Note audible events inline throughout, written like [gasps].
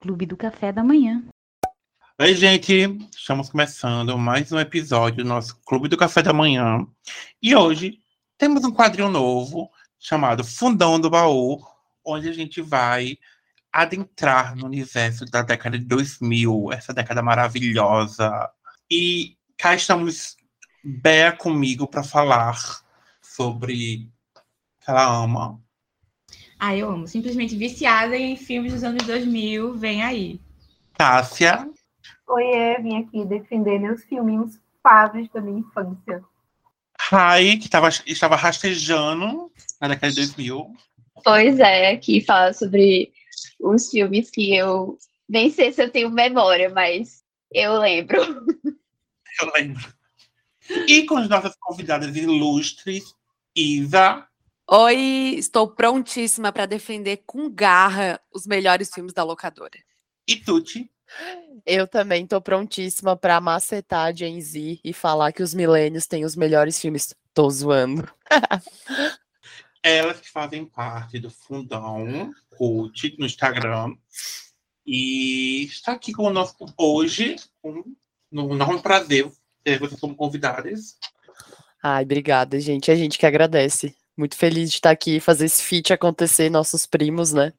Clube do Café da Manhã. Oi, gente! Estamos começando mais um episódio do nosso Clube do Café da Manhã. E hoje temos um quadrinho novo chamado Fundão do Baú, onde a gente vai adentrar no universo da década de 2000, essa década maravilhosa. E cá estamos Bea comigo para falar sobre que ela ama. Ah, eu amo. Simplesmente viciada em filmes dos anos 2000. Vem aí. Tássia. Oiê, vim aqui defender meus filminhos faves da minha infância. Rai, que tava, estava rastejando na década de 2000. Pois é, aqui fala sobre os filmes que eu nem sei se eu tenho memória, mas eu lembro. Eu lembro. E com as nossas convidadas ilustres, Isa. Oi, estou prontíssima para defender com garra os melhores filmes da locadora. E Tuti. Eu também estou prontíssima para macetar a Gen Z e falar que os milênios têm os melhores filmes. Tô zoando. [laughs] Elas que fazem parte do Fundão Cult no Instagram. E está aqui conosco hoje, um, um enorme prazer ter vocês como convidadas. Ai, obrigada, gente. A gente que agradece. Muito feliz de estar aqui e fazer esse feat acontecer, nossos primos, né?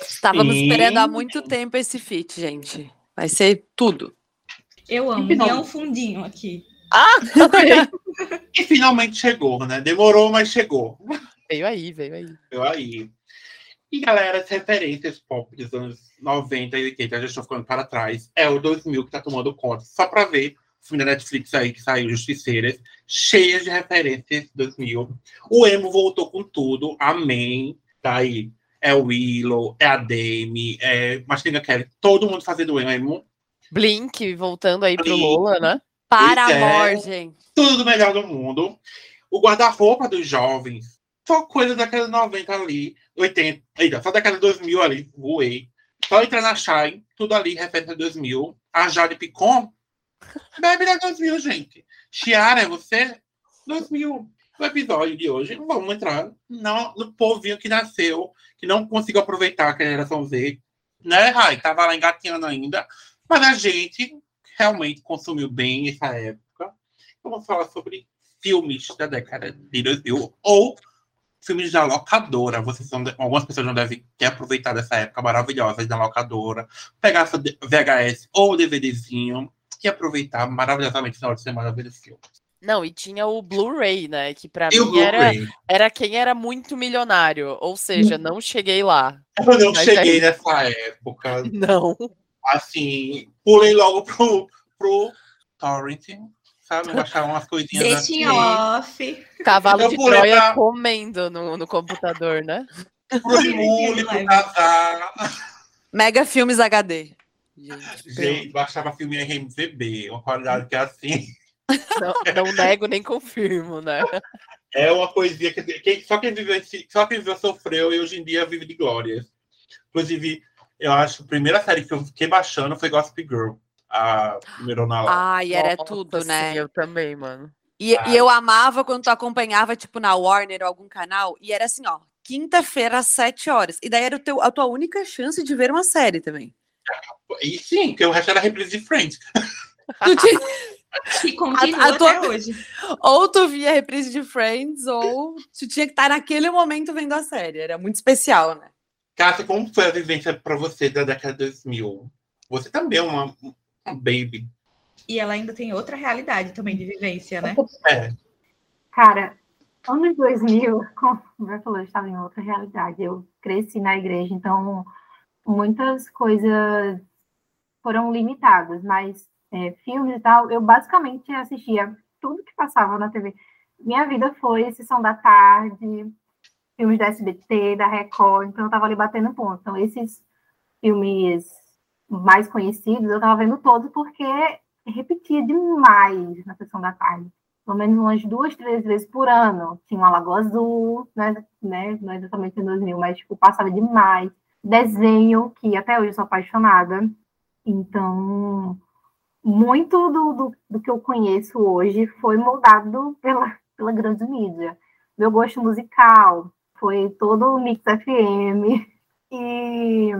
Estávamos Sim. esperando há muito tempo esse feat, gente. Vai ser tudo. Eu amo. E não. é um fundinho aqui. Ah, [laughs] E finalmente chegou, né? Demorou, mas chegou. veio aí, veio aí. Eu aí. E galera, as referências pop dos anos 90 e 80, eu já estou ficando para trás. É o 2000 que tá tomando conta. Só para ver filme da Netflix aí que saiu, Justiceiras, cheias de referências 2000. O emo voltou com tudo. Amém. Tá aí. É o Willow, é a Demi, é Mastinga Kelly. Todo mundo fazendo emo. Blink voltando aí pro Blink. Lola, né? Para Pois é. amor, gente. Tudo do melhor do mundo. O guarda-roupa dos jovens. Só coisa daquela 90 ali, 80, eita, só daquela 2000 ali, voei. Só entrar na Shine, tudo ali, referência a 2000. A Jade Picon, bebe da 2000, gente. Chiara, é você? 2000. O episódio de hoje, vamos entrar não, no povinho que nasceu, que não conseguiu aproveitar a geração Z. Né, Rai? Tava lá engatinhando ainda. Mas a gente realmente consumiu bem essa época. Vamos falar sobre filmes da década de 2000 ou filmes da locadora. Vocês são, algumas pessoas não devem ter aproveitado essa época maravilhosa da locadora, pegar essa VHS ou DVDzinho e aproveitar maravilhosamente no final de semana ver esse filme. Não, e tinha o Blu-ray, né? Que pra E o mim era, era quem era muito milionário. Ou seja, não cheguei lá. Eu não Mas cheguei é- nessa época. [laughs] Não. Assim, pulei logo pro, pro torrent, sabe? Baixar umas coisinhas Deixa assim. em off. Cavalo de Troia pra- comendo no, no computador, né? Pro [laughs] Emule, pro. Mega Filmes HD. Gente, Gente, baixava filme em RMVB, uma qualidade que é assim. Não, não nego nem confirmo, né? É uma coisinha que, quem- só, quem viveu, esse- só quem viveu sofreu e hoje em dia vive de glórias. Inclusive, eu acho que a primeira série que eu fiquei baixando foi Gossip Girl, a primeira lá. Ai, era Nossa, tudo, sim, né? eu também, mano. E, Ah. e eu amava quando tu acompanhava, tipo, na Warner ou algum canal, e era assim, ó, quinta-feira às sete horas. E daí era o teu, a tua única chance de ver uma série também. E sim, porque o resto era reprise de Friends. [laughs] Tu tinha- E continua A- a tua- até hoje. ou tu via a reprise de Friends, ou tu tinha que estar naquele momento vendo a série. Era muito especial, né? Cássia, como foi a vivência pra você da década de 2000? Você também é uma, uma baby. E ela ainda tem outra realidade também de vivência, né? É, Cara, anos 2000, como você falou, eu estava em outra realidade. Eu cresci na igreja, então muitas coisas foram limitadas, mas é, filmes e tal, eu basicamente assistia tudo que passava na TV. Minha vida foi Sessão da Tarde, filmes da SBT, da Record, então eu estava ali batendo ponto. Então, esses filmes mais conhecidos, eu estava vendo todos porque repetia demais na Sessão da Tarde pelo menos umas duas, três vezes por ano. Tinha uma Lagoa Azul, né, né, não exatamente em 2000, mas tipo, passava demais. Desenho, que até hoje sou apaixonada. Então, muito do, do, do que eu conheço hoje foi moldado pela, pela grande mídia. Meu gosto musical foi todo o Mix FM. E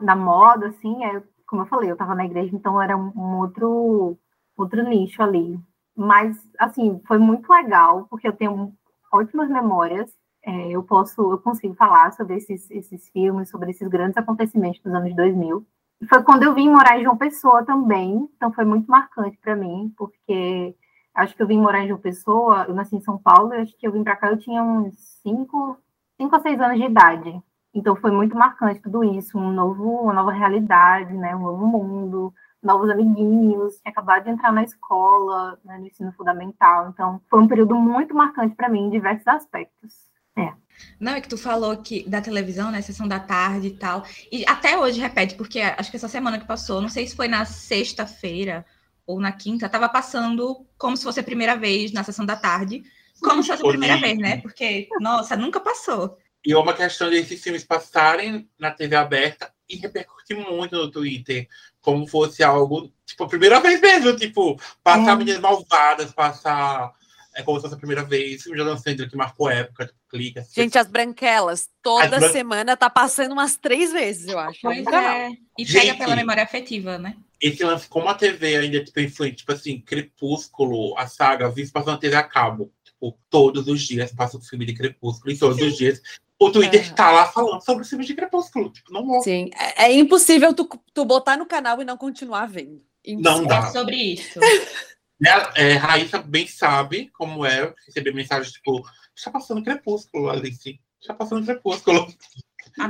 na moda, assim, é, como eu falei, eu estava na igreja, então era um, outro, outro nicho ali. Mas, assim, foi muito legal, porque eu tenho ótimas memórias. É, eu posso, eu consigo falar sobre esses, esses filmes, sobre esses grandes acontecimentos dos anos 2000. E foi quando eu vim morar em João Pessoa também, então foi muito marcante para mim, porque acho que eu vim morar em João Pessoa, eu nasci em São Paulo, acho que eu vim para cá, eu tinha uns cinco, cinco ou seis anos de idade. Então foi muito marcante tudo isso, um novo, uma nova realidade, né, um novo mundo, novos amiguinhos, tinha acabado de entrar na escola, né, no ensino fundamental. Então foi um período muito marcante para mim em diversos aspectos. É. Não, é que tu falou que da televisão, né, sessão da tarde e tal. E até hoje repete, porque acho que essa semana que passou, não sei se foi na sexta-feira ou na quinta, estava passando como se fosse a primeira vez na sessão da tarde, como se fosse a primeira vez, né? Porque, nossa, nunca passou. E é uma questão desses filmes passarem na TV aberta e repercutir muito no Twitter, como fosse algo, tipo, a primeira vez mesmo, tipo, passar é. Meninas Malvadas, passar é como se fosse a primeira vez, o Jordan Sandler que marcou época, tipo, clica. Assim. Gente, as branquelas, toda bran... semana tá passando umas três vezes, eu acho. Pois é. E Gente, pega pela memória afetiva, né? Esse lance, como a TV ainda é tipo, influente, tipo assim, Crepúsculo, a saga, visto passando na TV a cabo. Tipo, todos os dias passa o filme de Crepúsculo, e todos os dias o Twitter é. tá lá falando sobre o filme de Crepúsculo. Tipo, não morre. Sim, é, é, impossível tu, tu botar no canal e não continuar vendo. Impossível. Não dá. É sobre isso. [laughs] Né, é, Raíssa bem sabe como é receber mensagens tipo, está passando crepúsculo, Alice. Está passando crepúsculo.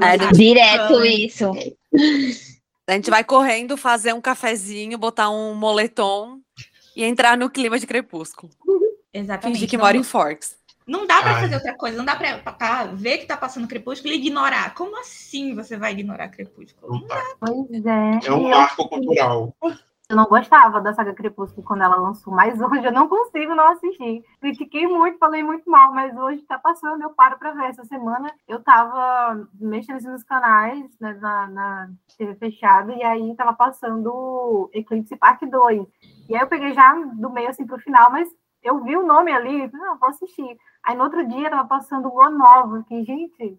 É, direto isso. A gente vai correndo fazer um cafezinho, botar um moletom e entrar no clima de crepúsculo. Exatamente. Fingir que mora em Forks. Não dá para fazer outra coisa, não dá para tá, ver que tá passando crepúsculo e ignorar. Como assim você vai ignorar crepúsculo? Não dá. Pois é. É um marco cultural. Eu não gostava da saga Crepúsculo quando ela lançou, mas hoje eu não consigo não assistir. Critiquei muito, falei muito mal, mas hoje tá passando, eu paro para ver. Essa semana eu tava mexendo nos canais, né, na, na TV fechada, e aí tava passando Eclipse Park 2. E aí eu peguei já do meio assim pro final, mas eu vi o nome ali, não, vou assistir. Aí no outro dia tava passando Lua Nova, que, gente,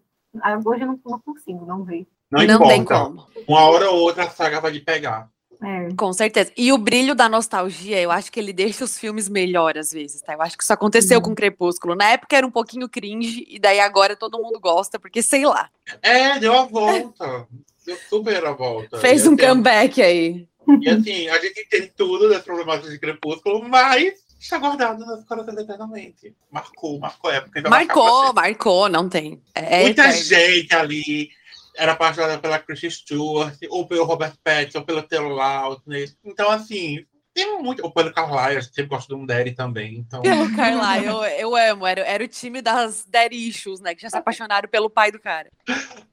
hoje eu não, não consigo não ver. Não, não tem como. Uma hora ou outra a saga vai lhe pegar. É. Com certeza. E o brilho da nostalgia, eu acho que ele deixa os filmes melhor às vezes, tá? Eu acho que isso aconteceu uhum. com Crepúsculo. Na época era um pouquinho cringe, e daí agora todo mundo gosta, porque sei lá. É, deu a volta. deu super a volta. Fez um comeback aí. E assim, a gente tem tudo das problemáticas de Crepúsculo, mas está guardado nas corações eternamente. Marcou, marcou a época. Marcou, marcou, não tem. É Muita eterno. gente ali era apaixonada pela Kristen Stewart, ou pelo Robert Pattinson, ou pelo Taylor Lautner. Então, assim, tem muito. Ou pelo Carlyle, eu sempre gosto do Daddy também. Então... Pelo Carlyle, eu, eu amo. Era, era o time das Daddy Issues, né? Que já se [laughs] apaixonaram pelo pai do cara.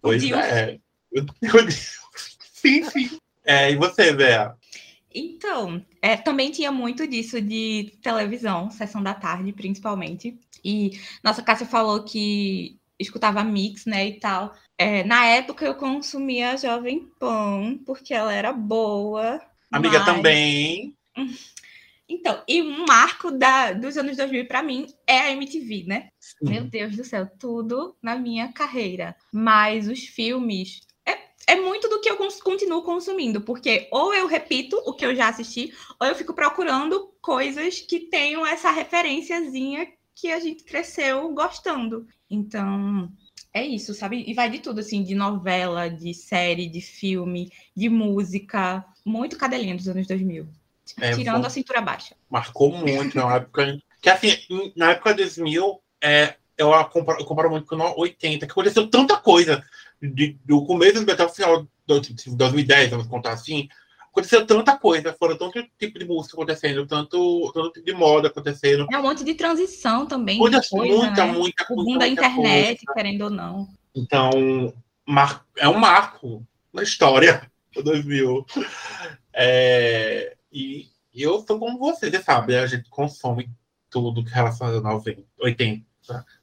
Pois é. Sim, sim. É, e você, Bea? Então, é, também tinha muito disso de televisão, sessão da tarde, principalmente. E nossa Cássia falou que escutava mix, né, e tal. É, na época eu consumia a Jovem Pan, porque ela era boa. Amiga mas... também. [laughs] Então, e um marco da, dos anos 2000 para mim é a MTV, né? Sim. Meu Deus do céu, tudo na minha carreira. Mas os filmes é, é muito do que eu continuo consumindo, porque ou eu repito o que eu já assisti, ou eu fico procurando coisas que tenham essa referenciazinha que a gente cresceu gostando. Então, é isso, sabe? E vai de tudo, assim, de novela, de série, de filme, de música. Muito cadelinha dos anos 2000. É, tirando a cintura baixa. Marcou muito na época. Que assim, na época 2000, é, eu, comparo, eu comparo muito com 80, que aconteceu tanta coisa. De, do começo até o final de 2010, vamos contar assim, aconteceu tanta coisa, foram tanto tipo de música acontecendo, tanto, tanto tipo de moda acontecendo. É um monte de transição também. Muita, coisa, muita, né? muita, O boom da internet, coisa. querendo ou não. Então, mar... é um marco na história do 2000. É... E eu sou como você, você sabe, a gente consome tudo que relaciona a 90, 80,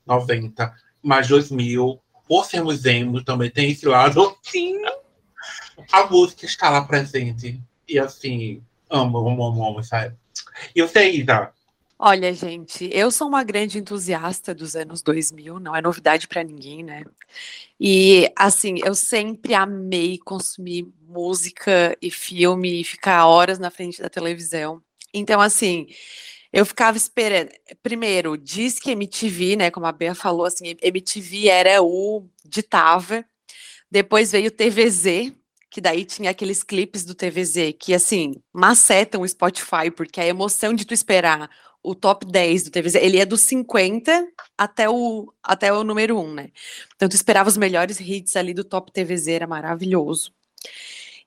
90, mais 2000. Por sermos emo, também tem esse lado. Sim a música está lá presente. E assim, amo, amo, amo, amo, sabe? E você, Isa, Olha, gente, eu sou uma grande entusiasta dos anos 2000, não é novidade para ninguém, né? E assim, eu sempre amei consumir música e filme e ficar horas na frente da televisão. Então, assim, eu ficava esperando. Primeiro, diz que MTV, né? Como a Bea falou, assim, MTV era o ditava. Depois veio TVZ, que daí tinha aqueles clipes do TVZ que, assim, macetam o Spotify, porque a emoção de tu esperar o top 10 do TVZ, ele é dos 50 até o, até o número 1, né? Então tu esperava os melhores hits ali do top TVZ, era maravilhoso.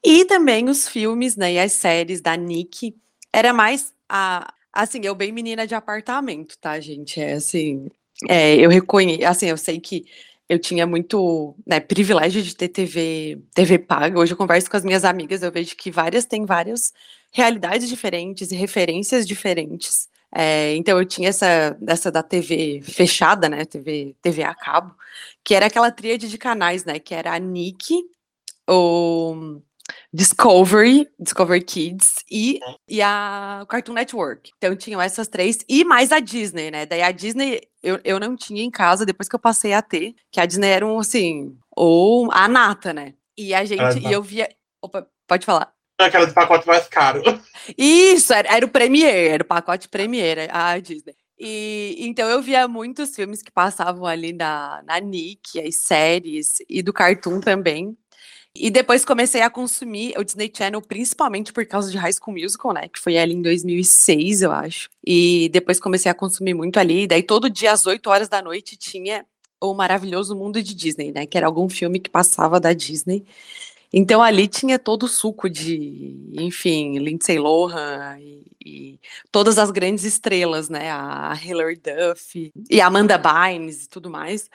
E também os filmes, né, e as séries da Nick, era mais a, assim, eu bem menina de apartamento, tá, gente? É assim, é, eu reconheço, assim, eu sei que eu tinha muito né, privilégio de ter TV, TV paga. Hoje eu converso com as minhas amigas, eu vejo que várias têm várias realidades diferentes e referências diferentes. É, então eu tinha essa, essa da TV fechada, né? TV, TV a cabo, que era aquela tríade de canais, né? Que era a Nick, o Discovery, Discovery Kids e, e a Cartoon Network. Então tinham essas três, e mais a Disney, né? Daí a Disney eu, eu não tinha em casa depois que eu passei a ter, que a Disney era um assim, ou a nata, né? E a gente, e eu via. Opa, pode falar. Aquela de pacote mais caro. [laughs] Isso, era, era o Premiere, era o pacote Premiere, a Disney. E, então eu via muitos filmes que passavam ali na, na Nick, as séries, e do Cartoon também. E depois comecei a consumir o Disney Channel, principalmente por causa de High School Musical, né? Que foi ali em 2006, eu acho. E depois comecei a consumir muito ali. Daí todo dia às 8 horas da noite tinha o maravilhoso mundo de Disney, né? Que era algum filme que passava da Disney. Então ali tinha todo o suco de, enfim, Lindsay Lohan e, e todas as grandes estrelas, né? A Hilary Duff e a Amanda Bynes e tudo mais.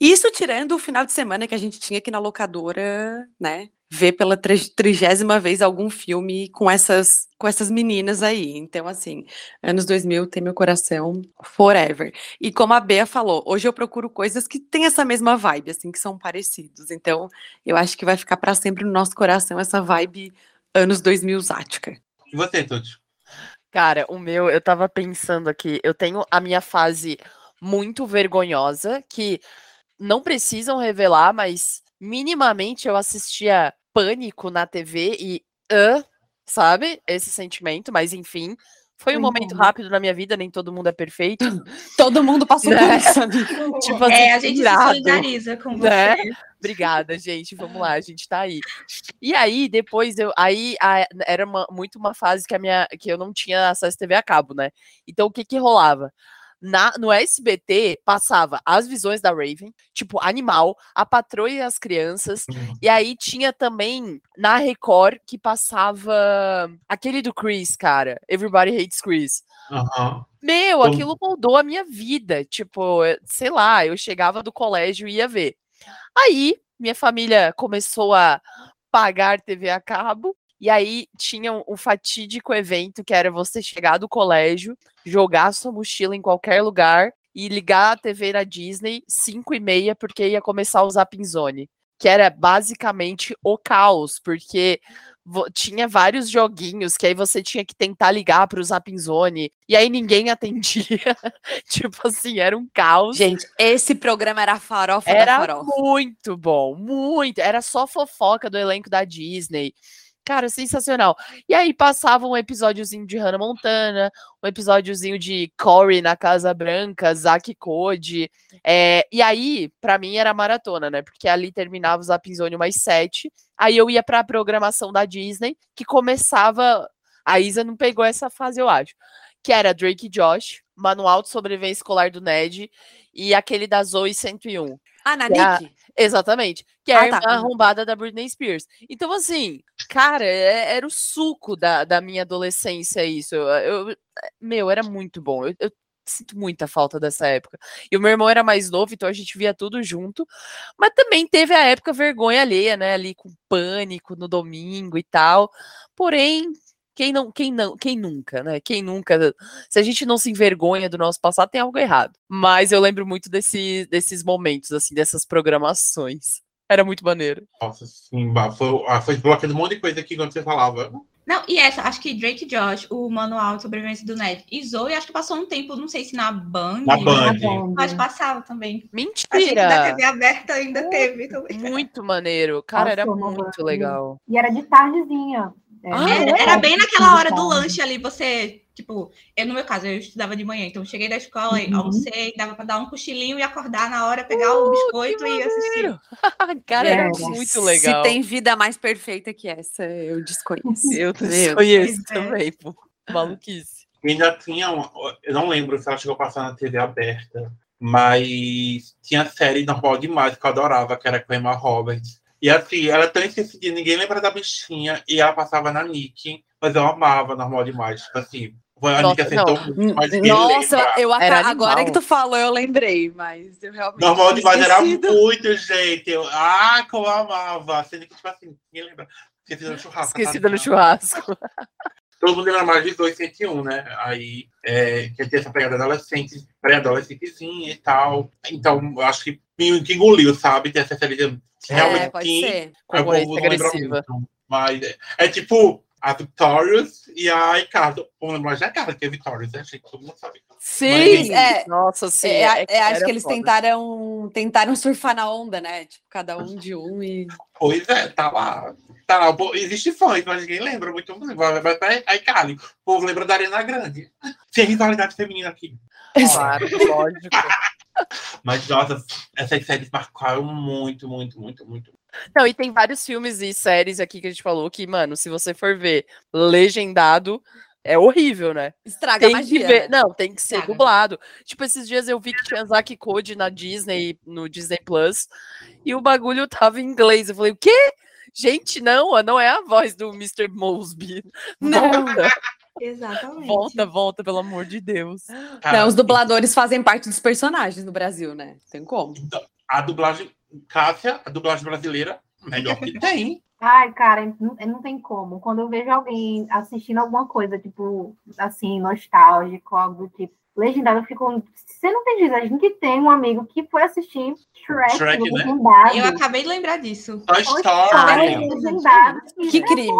Isso tirando o final de semana que a gente tinha aqui na locadora, né? Ver pela trigésima vez algum filme com essas com essas meninas aí. Então, assim, anos 2000 tem meu coração forever. E como a Bea falou, hoje eu procuro coisas que têm essa mesma vibe, assim, que são parecidos. Então, eu acho que vai ficar para sempre no nosso coração essa vibe anos 2000 zática. E você, Tuti? Cara, o meu, eu tava pensando aqui, eu tenho a minha fase muito vergonhosa, que não precisam revelar, mas minimamente eu assistia Pânico na TV e, uh, sabe? Esse sentimento, mas enfim. Foi um momento rápido na minha vida, nem todo mundo é perfeito. [laughs] todo mundo passou por Né? isso. [laughs] tipo assim, É, a gente se solidariza com né? você. Obrigada, gente. Vamos lá, a gente tá aí. E aí, depois eu. Aí a- era uma- muito uma fase que, a minha, que eu não tinha acesso à TV a cabo, né? Então o que que rolava? Na, no SBT passava as visões da Raven, tipo Animal, A Patroa e as Crianças, e aí tinha também na Record que passava aquele do Chris, cara. Everybody Hates Chris. Aham. Meu, Como- aquilo mudou a minha vida. Tipo, sei lá, eu chegava do colégio e ia ver. Aí, minha família começou a pagar TV a cabo. E aí tinha um, fatídico evento que era você chegar do colégio, jogar sua mochila em qualquer lugar e ligar a TV na Disney 5 e meia, porque ia começar o Zapping Zone. Que era basicamente o caos, porque tinha vários joguinhos que aí você tinha que tentar ligar para o Zapping Zone e aí ninguém [laughs] atendia. tipo assim, era um caos. Gente, esse programa era a farofa da Era farofa. muito bom, muito. Era só fofoca do elenco da Disney. Cara, sensacional. E aí passava um episódiozinho de Hannah Montana, um episódiozinho de Corey na Casa Branca, Zack Code. é, e aí, pra mim, era maratona, né? Porque ali terminava o Zapinzone mais sete. Aí eu ia pra programação da Disney, que começava. A Isa não pegou essa fase, eu acho. Que era Drake e Josh, Manual de Sobrevivência Escolar do Ned e aquele da Zoe 101. Ah, na é Nick? Exatamente. Que é Ah, a irmã tá. arrombada da Britney Spears. Então, assim, cara, é- era o suco da, da minha adolescência isso. Eu, eu- meu, era muito bom. Eu, eu sinto muita falta dessa época. E o meu irmão era mais novo, então a gente via tudo junto. Mas também teve a época vergonha alheia, né? Ali com pânico no domingo e tal. Porém, quem não, quem não, quem nunca, né? Quem nunca. Se a gente não se envergonha do nosso passado, tem algo errado. Mas eu lembro muito desse, desses momentos, assim, dessas programações. Era muito maneiro. Nossa, sim, foi, ah, foi desbloqueando um monte de coisa aqui quando você falava. Não, e essa, acho que Drake Josh, o manual de sobrevivência do Ned. E Zoe, acho que passou um tempo, não sei se na Band. Na Band. Mas passava também. A gente da Mentira! TV aberta ainda teve também. Muito maneiro. Cara, era Passou na muito legal. E era de tardezinha. É, Ah, Era, é? era bem naquela hora do lanche ali, você, tipo, eu no meu caso, eu estudava de manhã, então eu cheguei da escola, Uhum. almocei, dava pra dar um cochilinho e acordar na hora, pegar o biscoito e assistir. [laughs] Cara, era Era. muito legal. Se tem vida mais perfeita que essa, eu desconheço. [laughs] Eu Meu conheço Pois é. também, pô. Maluquice. E ainda tinha, uma, eu não lembro se ela chegou a passar na TV aberta, mas tinha série normal demais que eu adorava, que era com a Emma Roberts. E assim, ela é tão esquecida, ninguém lembra da bichinha, e ela passava na Nick, mas eu amava normal demais. Tipo assim, a Nossa, Nick acertou não. muito, mas Nossa, lembra. eu Era agora animal. que tu falou, eu lembrei, mas eu realmente. Normal demais era muito, gente. Eu, ah, como eu amava. Sendo que, tipo assim, ninguém lembra. Esquecida no churrasco. Esquecida no tá? churrasco. Todo mundo lembra mais de 201, né? Aí, é, que tem essa pegada adolescente, pré-adolescentezinha e tal. Então, eu acho que me que engoliu, sabe? Tem essa série de- realmente É, pode tinha, ser. não agressiva. muito. Mas é, é tipo a Victorious e a Ricardo. Vamos lembrar já a cara que é Victorious, né, gente? Todo mundo sabe. Sim! é. Nossa, sim. É, é- é, acho era que eles foda. tentaram, tentaram surfar na onda, né? Tipo, cada um de um e. Pois é, tá lá. Tá lá. Existe fãs, mas ninguém lembra muito. Vai até a Ikali. O povo lembra da Arena Grande. [laughs] Tem rivalidade feminina aqui. Claro, [laughs] lógico. Mas, nossa, essas séries marcaram muito, muito, muito, muito. Não, e tem vários filmes e séries aqui que a gente falou que, mano, se você for ver legendado, é horrível, né? Estraga a Tem magia. que ver. né? Não, tem que ser Estraga. dublado. Tipo, esses dias eu vi que tinha Zack Code na Disney, no Disney Plus, e o bagulho tava em inglês. Eu falei, o quê? Gente, não, não é a voz do Mr. Mosby. Volta, Exatamente. volta, volta, pelo amor de Deus. Cara, Não, os dubladores fazem parte dos personagens no Brasil, né? Tem como. A dublagem, Cássia, a dublagem brasileira, melhor que [laughs] tem. Ai, cara, não, não tem como. Quando eu vejo alguém assistindo alguma coisa, tipo, assim, nostálgico, algo do tipo, legendado, eu fico. Você não tem jeito, a gente tem um amigo que foi assistir Shrek, Shrek, né? legendado. Eu acabei de lembrar disso. Toy Toy Story. Story legendado. Que crime.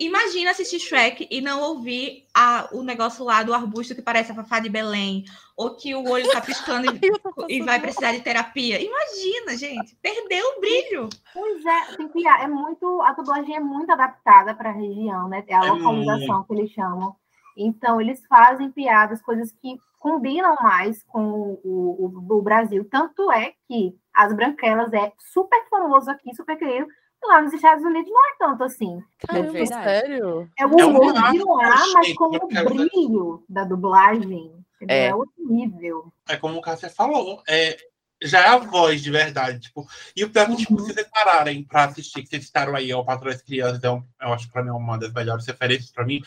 Imagina assistir Shrek e não ouvir a, o negócio lá do arbusto que parece a Fafá de Belém, ou que o olho tá piscando [laughs] e, e vai precisar de terapia. Imagina, gente, perdeu o brilho. Pois é, tem que, é muito, a dublagem é muito adaptada para a região, né? É a É localização que eles chamam. Então, eles fazem piadas, coisas que combinam mais com o, o, o Brasil. Tanto é que As Branquelas é super famoso aqui, super querido. E lá nos Estados Unidos não é tanto assim. Caramba, verdade. sério? É o É um humor de mágico, lá, mas com o é- brilho da dublagem. É. É outro nível. É como o Cássia falou, é, já é a voz de verdade. Tipo, e o pior é que, tipo, Uhum. se vocês pararem pra assistir, que vocês citaram aí, ao Patrão das Crianças, é um- eu acho que pra mim é uma das melhores referências pra mim.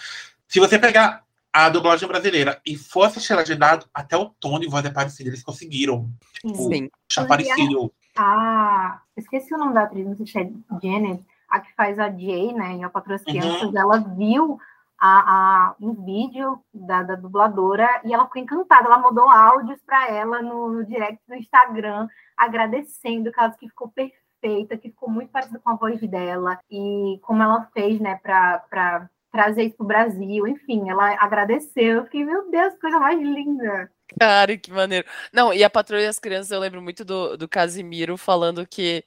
Se você pegar a dublagem brasileira e for assistir legendado, até o tom de voz é parecido, eles conseguiram. Sim. Sim. Achar parecido. A. Esqueci o nome da atriz, não sei se é Janet, a que faz a Jay, né? Em A Patroa das Uhum. Ela viu a, a- um vídeo da, da dubladora e ela ficou encantada. Ela mandou áudios para ela no, no direct do Instagram, agradecendo, disse que ficou perfeita, que ficou muito parecida com a voz dela e como ela fez, né, para trazer isso pro Brasil. Enfim, ela agradeceu. Eu fiquei, meu Deus, coisa mais linda. Cara, que maneiro. Não, e a Patrulha das Crianças, eu lembro muito do, do Casimiro falando que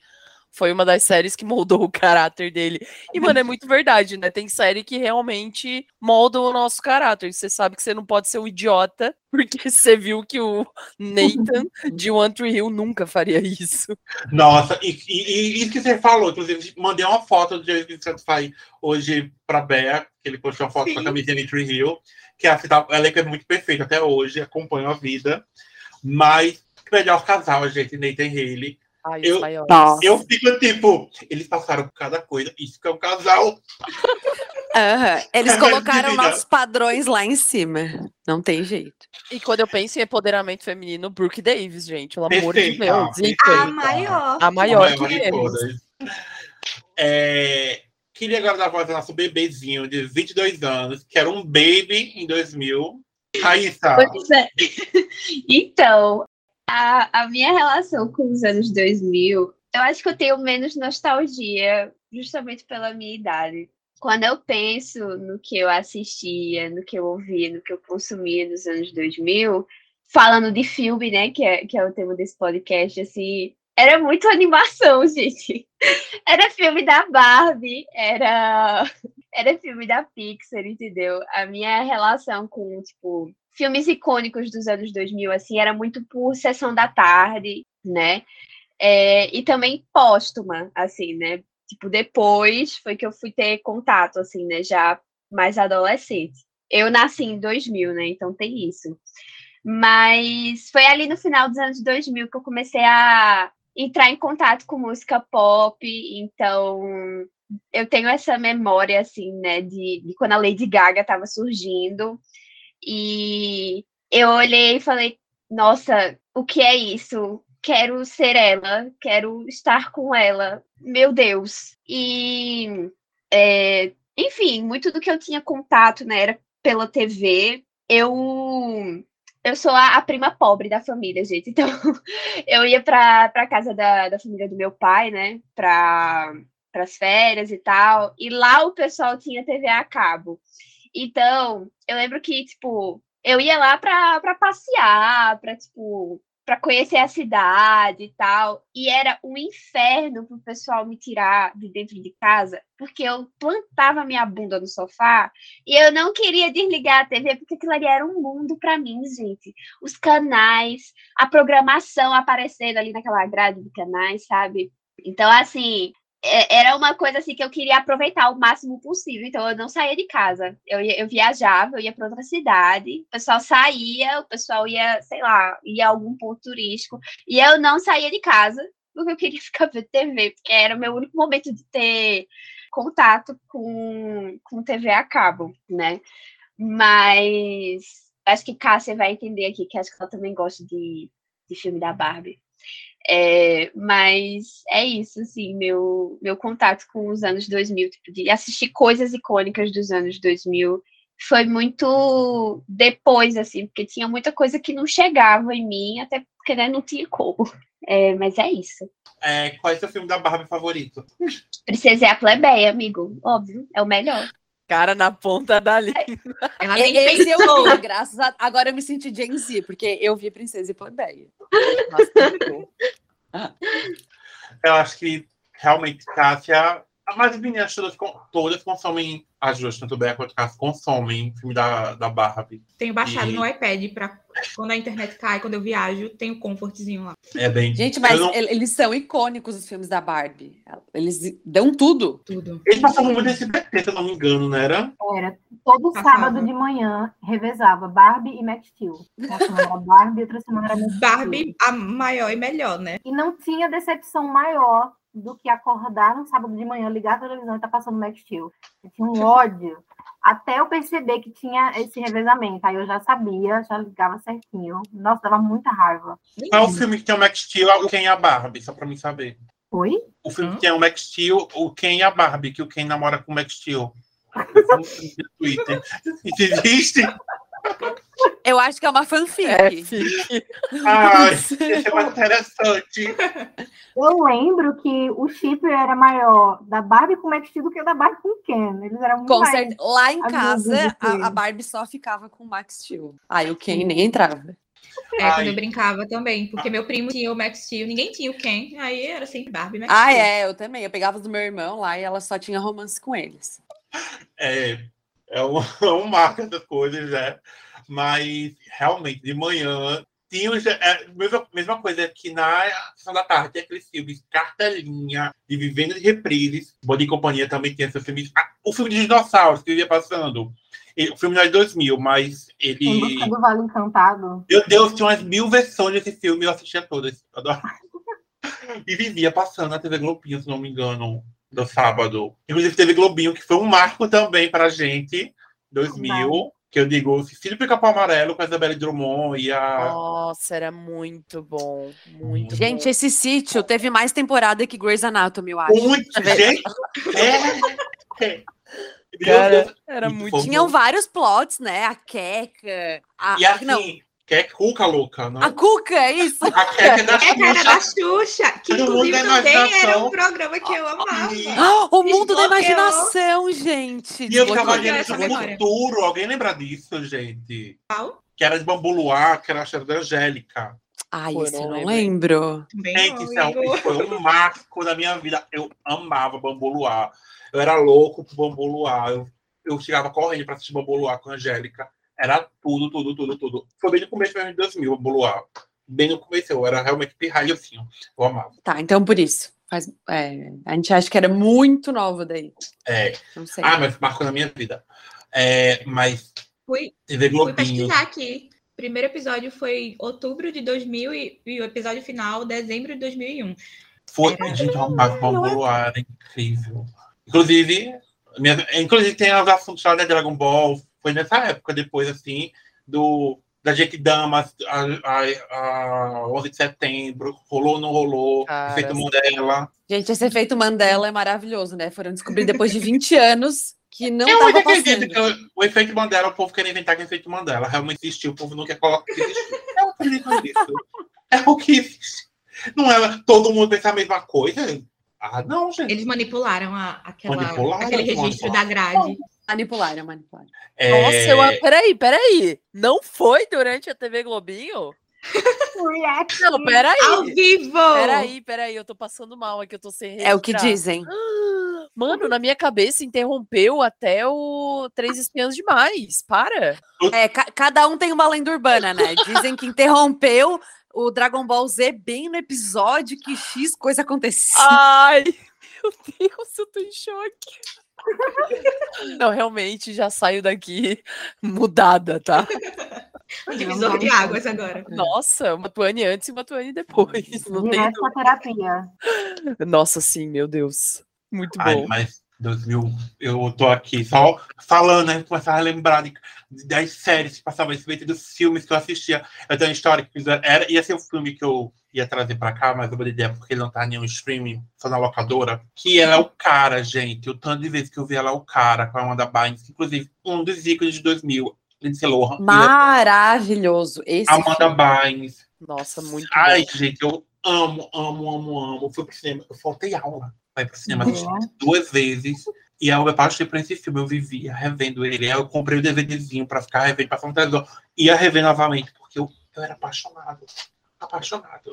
foi uma das séries que moldou o caráter dele. E, mano, é [laughs] muito verdade, né? Tem série que realmente molda o nosso caráter. Você sabe que você não pode ser um idiota, [laughs] porque você viu que o Nathan [laughs] de One Tree Hill nunca faria isso. Nossa, e, e, e isso que você falou, inclusive, mandei uma foto do James Satisfy hoje pra Bea, que ele postou uma foto com a Sim. camisa de Tree Hill, que a ela é muito perfeita até hoje, acompanho a vida. Mas, melhor casal, gente, Nathan Haley. Ai, Eu-. Eu fico tipo, eles passaram por cada coisa, isso que é um casal. Aham. Eles [laughs] colocaram nossos padrões lá em cima. Não tem jeito. E quando eu penso em empoderamento feminino, Brooke Davis, gente, pelo amor de Deus. perfeita. ícone. A maior. A maior A que de eles. todas. É, queria agora dar voz ao nosso bebezinho de 22 anos, que era um baby em 2000. Raíssa, Pois é. [laughs] Então, a, a minha relação com os anos 2000, eu acho que eu tenho menos nostalgia, justamente pela minha idade. quando eu penso no que eu assistia, no que eu ouvia, no que eu consumia nos anos 2000, falando de filme, né, que é, que é o tema desse podcast, assim, era muito animação, [laughs] gente. Era filme da Barbie, era, [laughs] era filme da Pixar, entendeu? A minha relação com, tipo, filmes icônicos dos anos 2000, assim, era muito por Sessão da Tarde, né? É, e também póstuma, assim, né? Tipo, depois foi que eu fui ter contato, assim, né? Já mais adolescente. Eu nasci em 2000, né? Então tem isso. Mas foi ali no final dos anos 2000 que eu comecei a entrar em contato com música pop. Então eu tenho essa memória, assim, né? De, de quando a Lady Gaga estava surgindo. E eu olhei e falei, nossa, o que é isso? Quero ser ela, quero estar com ela, meu Deus. E, é, enfim, muito do que eu tinha contato, né, era pela TV. Eu eu sou a, a, prima pobre da família, gente. [laughs] Então, eu ia para a casa da, da família do meu pai, né? Para as férias e tal. E lá o pessoal tinha TV a cabo. Então, eu lembro que, tipo, eu ia lá para passear, para, tipo, para conhecer a cidade e tal. E era um inferno para o pessoal me tirar de dentro de casa, porque eu plantava minha bunda no sofá e eu não queria desligar a TV, porque aquilo ali era um mundo para mim, gente. Os canais, a programação aparecendo ali naquela grade de canais, sabe? Então, assim, era uma coisa assim que eu queria aproveitar o máximo possível, então eu não saía de casa. Eu, ia, eu viajava, eu ia para outra cidade, o pessoal saía, o pessoal ia, sei lá, ia a algum ponto turístico, e eu não saía de casa, porque eu queria [laughs] ficar vendo TV, porque era o meu único momento de ter contato com, com TV a cabo, né? Mas acho que Cássia vai entender aqui, que acho que ela também gosta de, de filme da Barbie. É, mas é isso, assim, meu, meu contato com os anos 2000, tipo, de assistir coisas icônicas dos anos 2000, foi muito depois, assim, porque tinha muita coisa que não chegava em mim, até porque né, não tinha como. É, mas é isso. É, qual é o seu filme da Barbie favorito? Princesa é a plebeia, amigo. Óbvio, é o melhor. Cara na ponta da língua. [laughs] Ela nem Esse eu pensou. vi, graças a... Agora eu me senti Gen Z, porque eu vi Princesa e Plebeia. Nossa, que bom. Eu acho que realmente Cássia. Mas as meninas todas, todas consomem, as duas, tanto Beca quanto Cássia, consomem filme da, da Barbie. Tenho baixado E- no iPad para quando a internet cai, quando eu viajo, tem o comfortzinho lá. É bem. Gente, mas não- el- eles são icônicos, os filmes da Barbie. Eles dão tudo. Tudo. Eles passavam muito nesse BT, se eu não me engano, não era? Era todo Passava. sábado de manhã, revezava Barbie e Max Steel. Uma semana era Barbie, outra semana era Max Steel. Barbie, a maior e melhor, né? E não tinha decepção maior do que acordar no sábado de manhã, ligar a televisão e tá passando Max Steel. Eu tinha um [laughs] ódio. Até eu perceber que tinha esse revezamento. Aí eu já sabia, já ligava certinho. Nossa, dava muita raiva. Qual é o filme que tem o Max Steel o Ken e a Barbie? Só pra mim saber. Oi? O filme Hã? que tem o Max Steel, o Ken e a Barbie, que o Ken namora com o Max Steel. [laughs] Do Twitter. Isso existe? Eu acho que é uma fanfic. É, fique. [laughs] Ai, isso é mais interessante. Eu lembro que o chip era maior da Barbie com o Max Steel do que o da Barbie com o Ken. Eles eram muito Com mais... Lá em casa, a, a Barbie só ficava com o Max Steel. Aí o Ken nem entrava. É, Ai. quando eu brincava também, porque meu primo tinha o Max Steel, ninguém tinha o Ken, aí era sempre Barbie e Max Ah, Steel. é, eu também. Eu pegava os do meu irmão lá e ela só tinha romance com eles. É, é um, é [laughs] um marco essas coisas, né? Mas realmente, de manhã, tinha os, é, mesma, mesma coisa que na sessão da tarde, tem aqueles filmes cartelinha de Vivenda de Reprises. Bom de Companhia também tem esses filmes. Ah, o filme de dinossauros que ia passando. Ele- o filme não é de 2000, mas Em ele. busca do Vale Encantado. Meu Deus, tinha umas mil versões desse filme, eu assistia todas. Eu adorava. [laughs] E vivia passando na TV Globinho, se não me engano, do sábado. Inclusive, teve Globinho, que foi um marco também pra gente, 2000, que eu digo, Cecília Pica-Pau Amarelo com a Isabelle Drummond e a. Nossa, era muito bom. Muito Gente, bom. esse sítio teve mais temporada que Grey's Anatomy, eu acho. Muito, gente! É, é. Cara, Deus. era muito. Tinham vários plots, né? A Queca. A... E assim, Não, Que é Cuca Louca, né? A Cuca, é isso? A Keke da É cara da Xuxa. Xuxa, que mundo inclusive da também era um programa que eu amava. Ah, o mundo da imaginação, gente. E eu tava isso no futuro. Alguém lembra disso, gente? Qual? Que era de Bambu Luar, que era a cheira da Angélica. Eu isso eu não lembro. Gente, isso, é um- isso foi um marco da minha vida. Eu amava Bambu Luar. Eu era louco pro Bambu Luar. Eu, eu chegava correndo pra assistir Bambu Luar com a Angélica. Era tudo, tudo, tudo, tudo. Foi bem no começo do ano de 2000, Bambu Luar. Bem no começo, eu era realmente pirralho assim. ó. Eu amava. Tá, então por isso. Faz, é, a gente acha que era muito nova daí. É. Não sei. Ah, mas marcou na minha vida. É, mas Fui, TV fui Globinho. pesquisar aqui. O primeiro episódio foi outubro de 2000 e, e o episódio final, dezembro de 2001. Foi, Era- gente, incrível. Inclusive, minha, inclusive tem as assuntos lá da Dragon Ball. Foi nessa época, depois, assim, do da Jequidama, a, a, a 11 de setembro, rolou ou não rolou, Cara, efeito Mandela. Gente, esse efeito Mandela é maravilhoso, né? Foram descobrir depois de 20 [laughs] anos que não eu tava ainda acredito passando. que o efeito Mandela, o povo quer inventar que é efeito Mandela. Realmente existiu, o povo não quer colocar que existiu. Eu acredito nisso. É o que existe. Não é todo mundo pensa a mesma coisa. Ah, não, gente. Eles manipularam a, aquela, Manipularam, aquele registro da grade. Manipularam, manipularam. É, Nossa, eu. a- Peraí, peraí. Não foi durante a TV Globinho? [laughs] Não, peraí. Ao vivo! Peraí, peraí, eu tô passando mal aqui, eu tô sem É o que registrar. dizem. [gasps] Mano, na minha cabeça interrompeu até o Três Espiãs Demais. Para. É, ca- cada um tem uma lenda urbana, né? [laughs] Dizem que interrompeu o Dragon Ball Z bem no episódio que X coisa acontecia. Ai, meu Deus, eu tô em choque. [laughs] Não, realmente já saio daqui [laughs] mudada, tá? [laughs] Um divisor de águas agora. Nossa, uma Tuane antes e uma Tuane depois. Não tem Direto pra terapia. Nossa, sim, meu Deus. Muito Ai, bom. mas 2000, eu tô aqui só falando, né? Começar a lembrar de, de- das séries que passavam respeito dos filmes que eu assistia. Eu tenho uma história que era, ia ser o filme que eu ia trazer pra cá, mas eu vou ideia porque ele não tá em nenhum streaming, só na locadora. Que ela é o cara, gente. O tanto de vezes que eu vi ela é o cara com a Amanda Bynes, inclusive um dos ícones de 2000, Lindsay Lohan. e Maravilhoso. Esse Amanda filme. Bynes. Nossa, muito Ai, bom. gente, eu amo, amo, amo, amo. Eu fui pro cinema, eu faltei aula ir pro cinema Uhum. duas vezes. E eu me apaixonei por esse filme, eu vivia revendo ele. Aí eu comprei o DVDzinho pra ficar revendo, passando na televisão. Ia rever novamente, porque eu, eu era apaixonado. Apaixonado.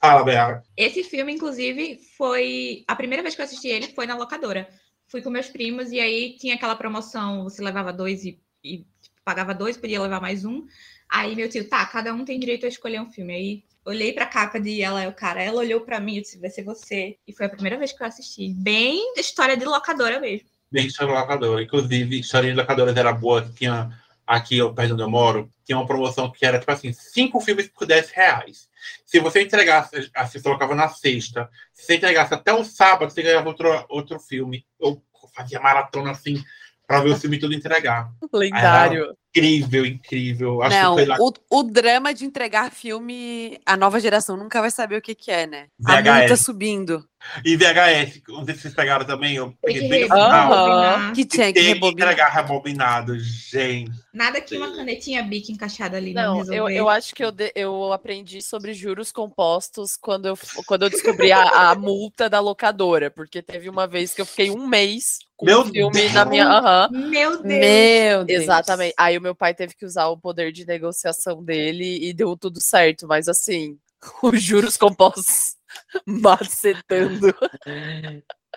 Fala, Bea. Esse filme, inclusive, foi. A primeira vez que eu assisti ele foi na locadora. Fui com meus primos e aí tinha aquela promoção: você levava dois e, e, tipo, pagava dois, podia levar mais um. Aí meu tio, tá, cada um tem direito a escolher um filme. Aí olhei pra capa de Ela é o cara, ela olhou pra mim e disse: vai ser você. E foi a primeira vez que eu assisti. Bem história de locadora mesmo. Bem história de locadora. Inclusive, história de locadoras era boa, tinha aqui perto onde eu moro, tinha uma promoção que era tipo assim, cinco filmes por 10 reais. Se você entregasse, você colocava na sexta, se você entregasse até o sábado, você ganhava outro, outro filme. Eu fazia maratona assim, pra ver o filme tudo entregar. [laughs] Lendário. Incrível, incrível. Acho Não, que foi lá. o, o drama de entregar filme, a nova geração nunca vai saber o que, que é, né? A VHS. multa subindo. E VHS, não sei se vocês pegaram também, eu peguei que bem final. Que tinha que rebobinar. entregar rebobinado, gente. Nada que uma canetinha bic encaixada ali não, Não, eu, eu acho que eu, de- eu aprendi sobre juros compostos quando eu, quando eu descobri a, a multa da locadora, porque teve uma vez que eu fiquei um mês com Meu o filme Deus! na minha. Aham, Meu Deus! Meu Deus. exatamente. Aí o meu pai teve que usar o poder de negociação dele e deu tudo certo, mas assim, [laughs] os juros compostos [laughs] macetando.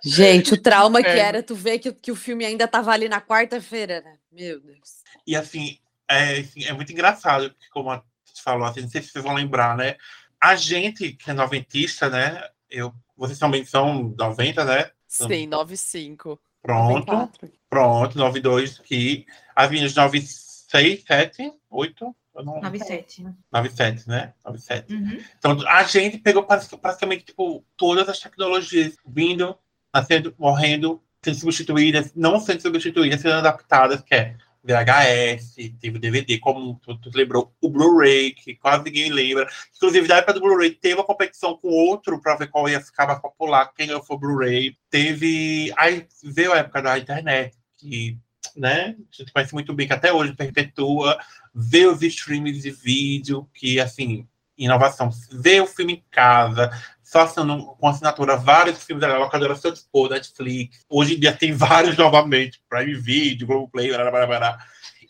Gente, o [laughs] trauma que era tu ver que, que o filme ainda tava ali na quarta-feira, né? Meu Deus. E assim, é, assim, é muito engraçado, porque como a gente falou, assim, não sei se vocês vão lembrar, né? A gente que é noventista, né? Eu, vocês também são 90, né? Sim, 95. Pronto. 94. Pronto, 92 que A Avenida 95 6, 7, 8. Eu não... 97. 97, né? 97. Né? Uhum. Então, a gente pegou praticamente tipo, todas as tecnologias vindo, tá nascendo, morrendo, sendo substituídas, não sendo substituídas, sendo adaptadas, que é VHS, teve DVD, como tu, tu lembrou, o Blu-ray, que quase ninguém lembra. Inclusive, da época do Blu-ray, teve uma competição com outro para ver qual ia ficar mais popular, quem ganhou foi o Blu-ray. Teve. Aí veio a época da internet, que né, a gente conhece muito bem, que até hoje perpetua ver os streams de vídeo, que, assim, inovação, ver o filme em casa, só assinando com assinatura vários filmes da locadora seu dispor, Netflix. Hoje em dia tem [laughs] vários novamente, Prime Video, Globoplay, blá, blá, blá, blá.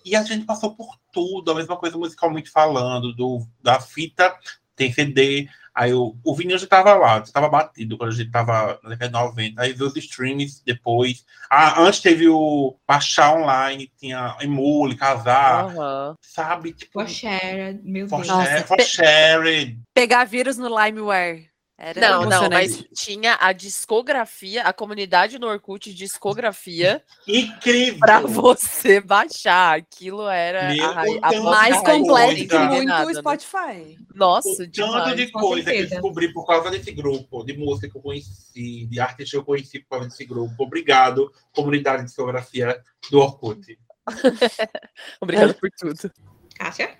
E a gente passou por tudo, a mesma coisa musicalmente falando, do, da fita, tem CD, Aí o, o vinil já estava lá, já estava batido quando a gente estava na década de 90. Aí veio os streams depois. Ah, antes teve o baixar online, tinha Emule, casar, Aham. sabe? Tipo, For share, meu for Deus. Share, for pe- shared. Pegar vírus no LimeWare. Era Não, não, mas tinha a discografia, a comunidade no Orkut discografia Incrível! pra você baixar. Aquilo era Meu a, a Mais coisa. que muito o né? Spotify. Nossa, O tanto demais. de coisa que eu descobri por causa desse grupo, de música que eu conheci, de arte que eu conheci por causa desse grupo. Obrigado, comunidade de discografia do Orkut. [laughs] Obrigada por tudo. Cássia?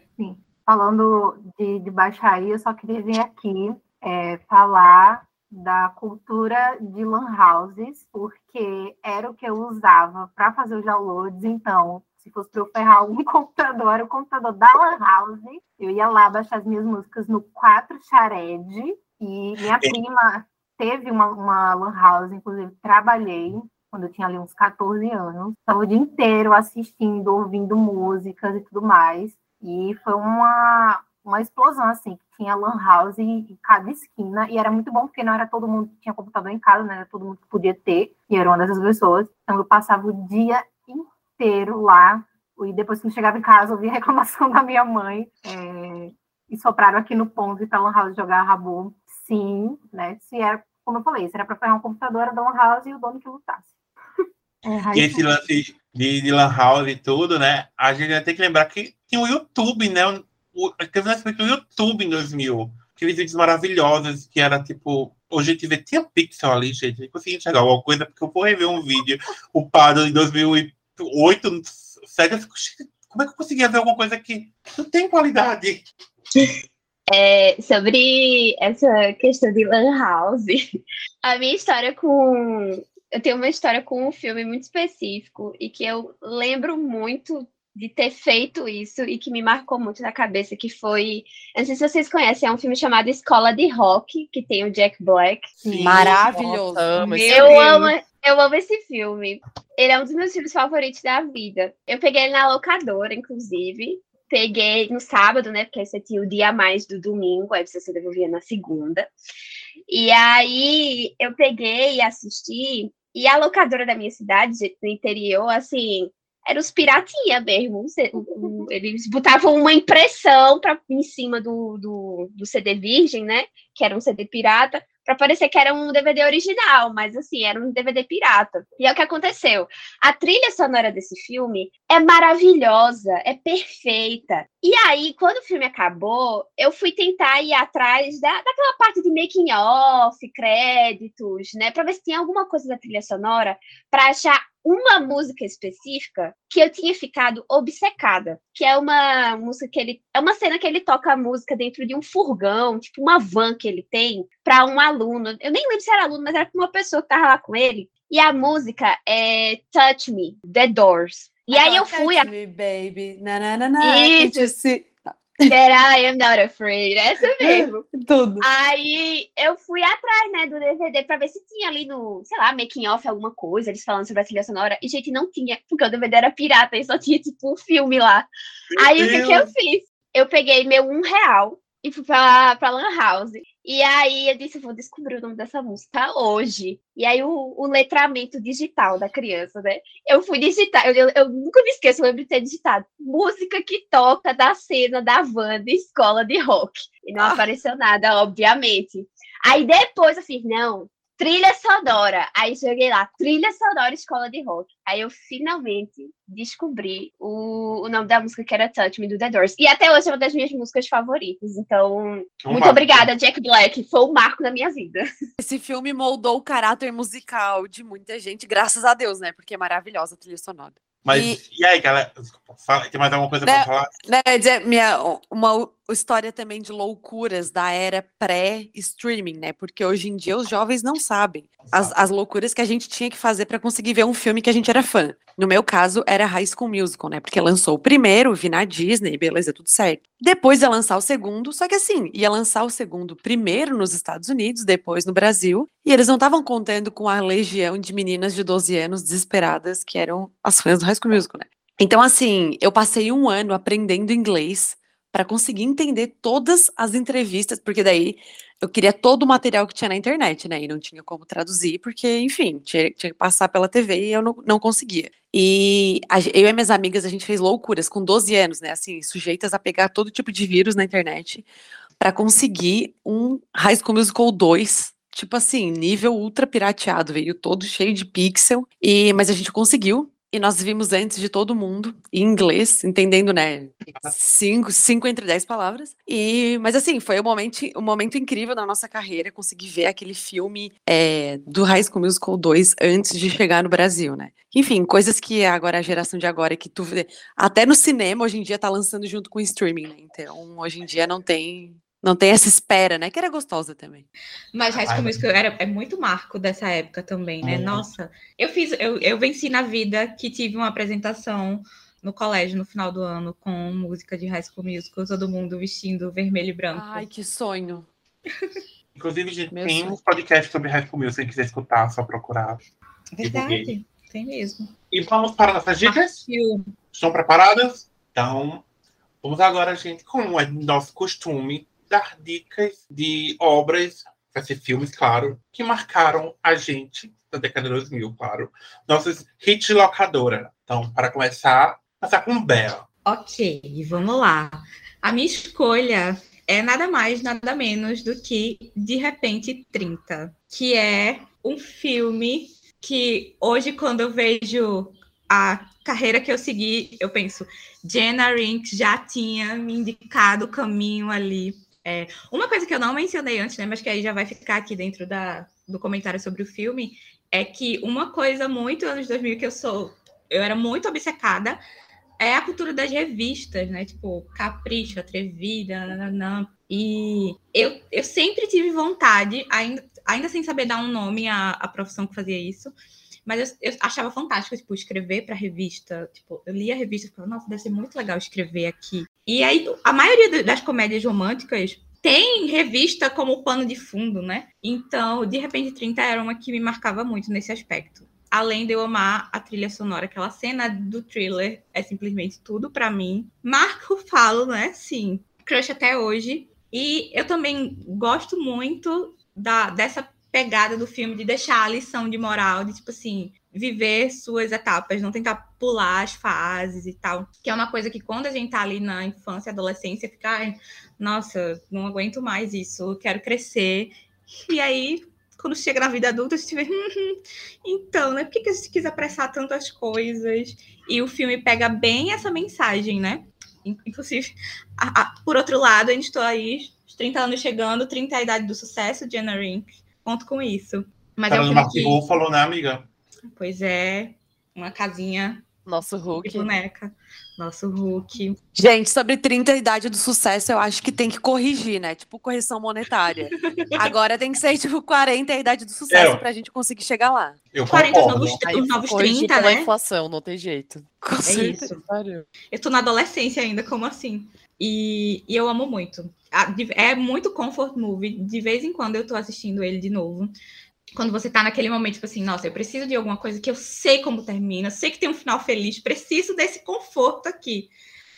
Falando de, de baixaria, eu só queria vir aqui é, falar da cultura de lan houses, porque era o que eu usava para fazer os downloads. Então, se fosse para eu ferrar algum [laughs] computador, era o computador da lan house. Eu ia lá baixar as minhas músicas no 4 Shared. E minha prima teve uma, uma lan house, inclusive trabalhei quando eu tinha ali uns 14 anos. Estava o dia inteiro assistindo, ouvindo músicas e tudo mais. E foi uma, uma explosão, assim, que tinha lan house em, cada esquina. E era muito bom, porque não era todo mundo que tinha computador em casa, né? Era todo mundo que podia ter. E era uma dessas pessoas. Então eu passava o dia inteiro lá. E depois que eu chegava em casa, eu ouvia reclamação [laughs] da minha mãe. é, e sopraram aqui no ponto para lan house jogar rabo. Sim, né? Se era, como eu falei, se era para ferrar um computador, era da lan house e o dono que lutasse. [laughs] É, E esse lance de, de Lan House e tudo, né? A gente vai ter que lembrar que tinha o YouTube, né? O, teve aspecto do YouTube em 2000. Aqueles vídeos maravilhosos que era tipo. Hoje a gente vê, tinha pixel ali, gente. Eu consegui enxergar alguma coisa, porque eu vou rever um vídeo upado em 2008, 2007. Eu fico, "Gente, como é que eu conseguia ver alguma coisa que não tem qualidade? [laughs] É, sobre essa questão de Lan House, [laughs] a minha história com. Eu tenho uma história com um filme muito específico e que eu lembro muito de ter feito isso e que me marcou muito na cabeça, que foi. Eu não sei se vocês conhecem, é um filme chamado Escola de Rock, que tem o Jack Black. Sim. Maravilhoso. Nossa, Eu amo, eu amo esse filme. Ele é um dos meus filmes favoritos da vida. Eu peguei ele na locadora, inclusive. Peguei no sábado, né? Porque você tinha o dia a mais do domingo, aí você se devolvia na segunda. E aí eu peguei e assisti. E a locadora da minha cidade, no interior, assim, era os piratinha mesmo. Eles botavam uma impressão pra, em cima do, do, do CD virgem, né? Que era um CD pirata, para parecer que era um DVD original, mas assim, era um DVD pirata. E é o que aconteceu. A trilha sonora desse filme é maravilhosa, é perfeita. E aí, quando o filme acabou, eu fui tentar ir atrás da, daquela parte de making off, créditos, né, para ver se tinha alguma coisa da trilha sonora para achar uma música específica que eu tinha ficado obcecada, que é uma música que ele é uma cena que ele toca a música dentro de um furgão, tipo uma van que ele tem para um aluno. Eu nem lembro se era aluno, mas era uma pessoa que tava lá com ele. E a música é Touch Me, The Doors. E aí eu fui Touch me, baby. Na, na, na, na. Isso. That I am not afraid. Essa mesmo. [laughs] Tudo. Aí eu fui atrás, né, do DVD pra ver se tinha ali no, sei lá, making off alguma coisa, eles falando sobre a trilha sonora. E, gente, não tinha, porque o DVD era pirata e só tinha, tipo, um filme lá. Meu Aí o que, que eu Deus. fiz? Eu peguei meu um real e fui pra, pra Lan House. E aí eu disse, vou descobrir o nome dessa música hoje. E aí o, o letramento digital da criança, né? Eu fui digitar, eu, eu, eu nunca me esqueço, eu lembro de ter digitado música que toca da cena da van de escola de rock. E não Ah. apareceu nada, obviamente. Aí depois eu fiz, não, trilha sonora. Aí joguei lá, trilha sonora escola de rock. Aí eu finalmente descobri o, o nome da música que era Touch Me do The Doors. E até hoje é uma das minhas músicas favoritas. Então, Um muito marco. obrigada, Jack Black. Foi o marco da minha vida. [laughs] Esse filme moldou o caráter musical de muita gente, graças a Deus, né? Porque é maravilhosa a trilha sonora. Mas E- e, aí, galera? Fala- tem mais alguma coisa Né, pra falar? Né, dizer, minha, uma história também de loucuras da era pré-streaming, né? Porque hoje em dia os jovens não sabem as, as loucuras que a gente tinha que fazer para conseguir ver um filme que a gente era fã. No meu caso, era High School Musical, né? Porque lançou o primeiro, vi na Disney, beleza, tudo certo. Depois ia lançar o segundo, só que assim, ia lançar o segundo primeiro nos Estados Unidos, depois no Brasil, e eles não estavam contando com a legião de meninas de 12 anos desesperadas que eram as fãs do High School Musical, né? Então, assim, eu passei um ano aprendendo inglês para conseguir entender todas as entrevistas, porque daí eu queria todo o material que tinha na internet, né? E não tinha como traduzir, porque, enfim, tinha, tinha que passar pela TV e eu não, não conseguia. E a, eu e minhas amigas, a gente fez loucuras com 12 anos, né? Assim, sujeitas a pegar todo tipo de vírus na internet para conseguir um High School Musical 2 tipo assim, nível ultra pirateado, veio todo cheio de pixel, e mas a gente conseguiu, e nós vimos antes de todo mundo, em inglês, entendendo, né? Cinco, cinco entre dez palavras. E, mas assim, foi um momento, um momento incrível da nossa carreira conseguir ver aquele filme é, do High School Musical 2 antes de chegar no Brasil, né? Enfim, coisas que agora a geração de agora que tu vê. Até no cinema hoje em dia tá lançando junto com o streaming, né? Então, hoje em dia não tem não tem essa espera, né? Que era gostosa também. Mas High School Musical era, é muito marco dessa época também, né? Nossa, eu fiz, eu, eu venci na vida que tive uma apresentação no colégio no final do ano com música de High School Musical, todo mundo vestindo vermelho e branco. Ai, que sonho. [laughs] Inclusive, gente, Meu tem sonho. um podcast sobre High School Musical, quem quiser escutar, só procurar. Verdade, tem mesmo. E vamos para nossas dicas? Estão preparadas? Então, vamos agora, gente, como é nosso costume, dar dicas de obras, vai ser filmes, claro, que marcaram a gente da década de 2000, claro. Nossos hits de locadora. Então, para começar, começar com Bela. Ok, vamos lá. A minha escolha é nada mais, nada menos do que De Repente 30, que é um filme que hoje, quando eu vejo a carreira que eu segui, eu penso, Jenna Rink já tinha me indicado o caminho ali é, uma coisa que eu não mencionei antes, né, mas que aí já vai ficar aqui dentro da, do comentário sobre o filme, é que uma coisa muito anos 2000 que eu sou, eu era muito obcecada, é a cultura das revistas, né? Tipo, Capricho, Atrevida, nananã. E eu, eu sempre tive vontade, ainda, ainda sem saber dar um nome à, à profissão que fazia isso, mas eu, eu achava fantástico, tipo, escrever para revista. Tipo, eu lia a revista e falava, nossa, deve ser muito legal escrever aqui. E aí, a maioria das comédias românticas tem revista como pano de fundo, né? Então, de repente, 30 era uma que me marcava muito nesse aspecto. Além de eu amar a trilha sonora, aquela cena do thriller é simplesmente tudo para mim. Marco [laughs] falo, né? Sim, crush até hoje. E eu também gosto muito da, dessa pegada do filme de deixar a lição de moral, de tipo assim, viver suas etapas, não tentar pular as fases e tal. Que é uma coisa que quando a gente tá ali na infância, adolescência, fica, ai, nossa, não aguento mais isso, quero crescer. E aí, quando chega na vida adulta, gente vê, hum, então, né? Por que, que a gente quis apressar tantas coisas? E o filme pega bem essa mensagem, né? Inclusive, a, a, por outro lado, a gente está aí, os 30 anos chegando, 30 é a idade do sucesso, Jenna Rink conto com isso. Mas é um que... falou, né, amiga? Pois é, uma casinha. Nosso Hulk. boneca. Nosso Hulk. Gente, sobre 30 idade do sucesso, eu acho que tem que corrigir, né? Tipo, correção monetária. [laughs] Agora tem que ser, tipo, 40 a idade do sucesso é. pra gente conseguir chegar lá. Eu 40 concordo. os novos, os novos 30, né? inflação, não tem jeito. Com é certeza. isso. Eu tô na adolescência ainda, como assim? E, e eu amo muito. É muito comfort movie. De vez em quando eu tô assistindo ele de novo. Quando você tá naquele momento, tipo assim, nossa, eu preciso de alguma coisa que eu sei como termina, sei que tem um final feliz, preciso desse conforto aqui.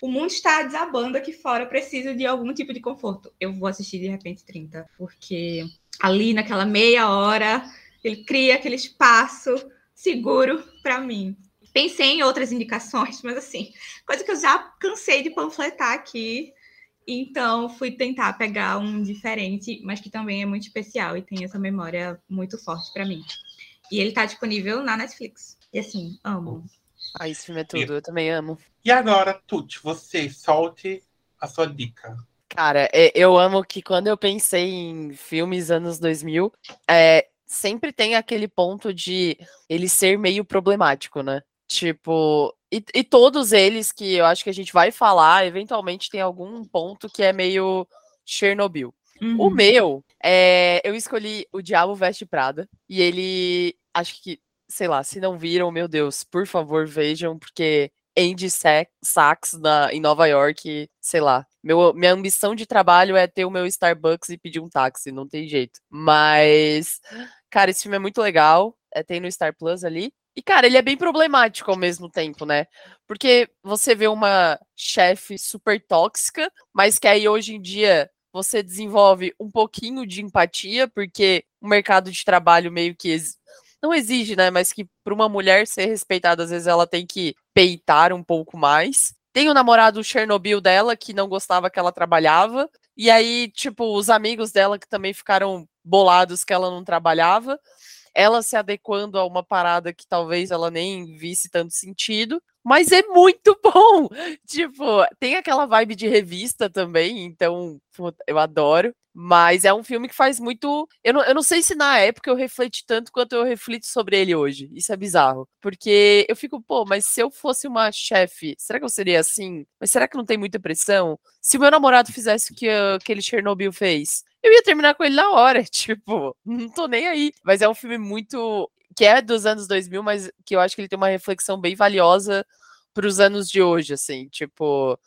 O mundo está desabando aqui fora, preciso de algum tipo de conforto. Eu vou assistir de repente 30, porque ali naquela meia hora ele cria aquele espaço seguro para mim. Pensei em outras indicações, mas assim, coisa que eu já cansei de panfletar aqui. Então, fui tentar pegar um diferente, mas que também é muito especial e tem essa memória muito forte para mim. E ele está disponível na Netflix. E assim, amo. Ah, esse filme é tudo, eu também amo. E agora, Tuti, você solte a sua dica. Cara, é, eu amo que quando eu pensei em filmes anos 2000, é, sempre tem aquele ponto de ele ser meio problemático, né? Tipo, E, e todos eles que eu acho que a gente vai falar, eventualmente tem algum ponto que é meio Chernobyl. O Uhum. meu, é, eu escolhi O Diabo Veste Prada. E ele, acho que, sei lá, se não viram, meu Deus, por favor, vejam, porque Andy Sa- Sachs na, em Nova York, sei lá. Meu, minha ambição de trabalho é ter o meu Starbucks e pedir um táxi, não tem jeito. Mas, cara, esse filme é muito legal. é, tem no Star Plus ali. E, cara, ele é bem problemático ao mesmo tempo, né? Porque você vê uma chefe super tóxica, mas que aí hoje em dia você desenvolve um pouquinho de empatia, porque o mercado de trabalho meio que ex- não exige, né? Mas que para uma mulher ser respeitada, às vezes ela tem que peitar um pouco mais. Tem o namorado Chernobyl dela, que não gostava que ela trabalhava. E aí, tipo, os amigos dela que também ficaram bolados que ela não trabalhava. Ela se adequando a uma parada que talvez ela nem visse tanto sentido. Mas é muito [laughs] bom! Tipo, tem aquela vibe de revista também, então eu adoro. Mas é um filme que faz muito. Eu não, eu não sei se na época eu refleti tanto quanto eu reflito sobre ele hoje. Isso é bizarro. Porque eu fico, pô, mas se eu fosse uma chefe, será que eu seria assim? Mas será que não tem muita pressão? Se o meu namorado fizesse o que aquele Chernobyl fez, eu ia terminar com ele na hora. [laughs] Tipo, não tô nem aí. Mas é um filme muito. que é dos anos 2000, mas que eu acho que ele tem uma reflexão bem valiosa para os anos de hoje, assim, tipo,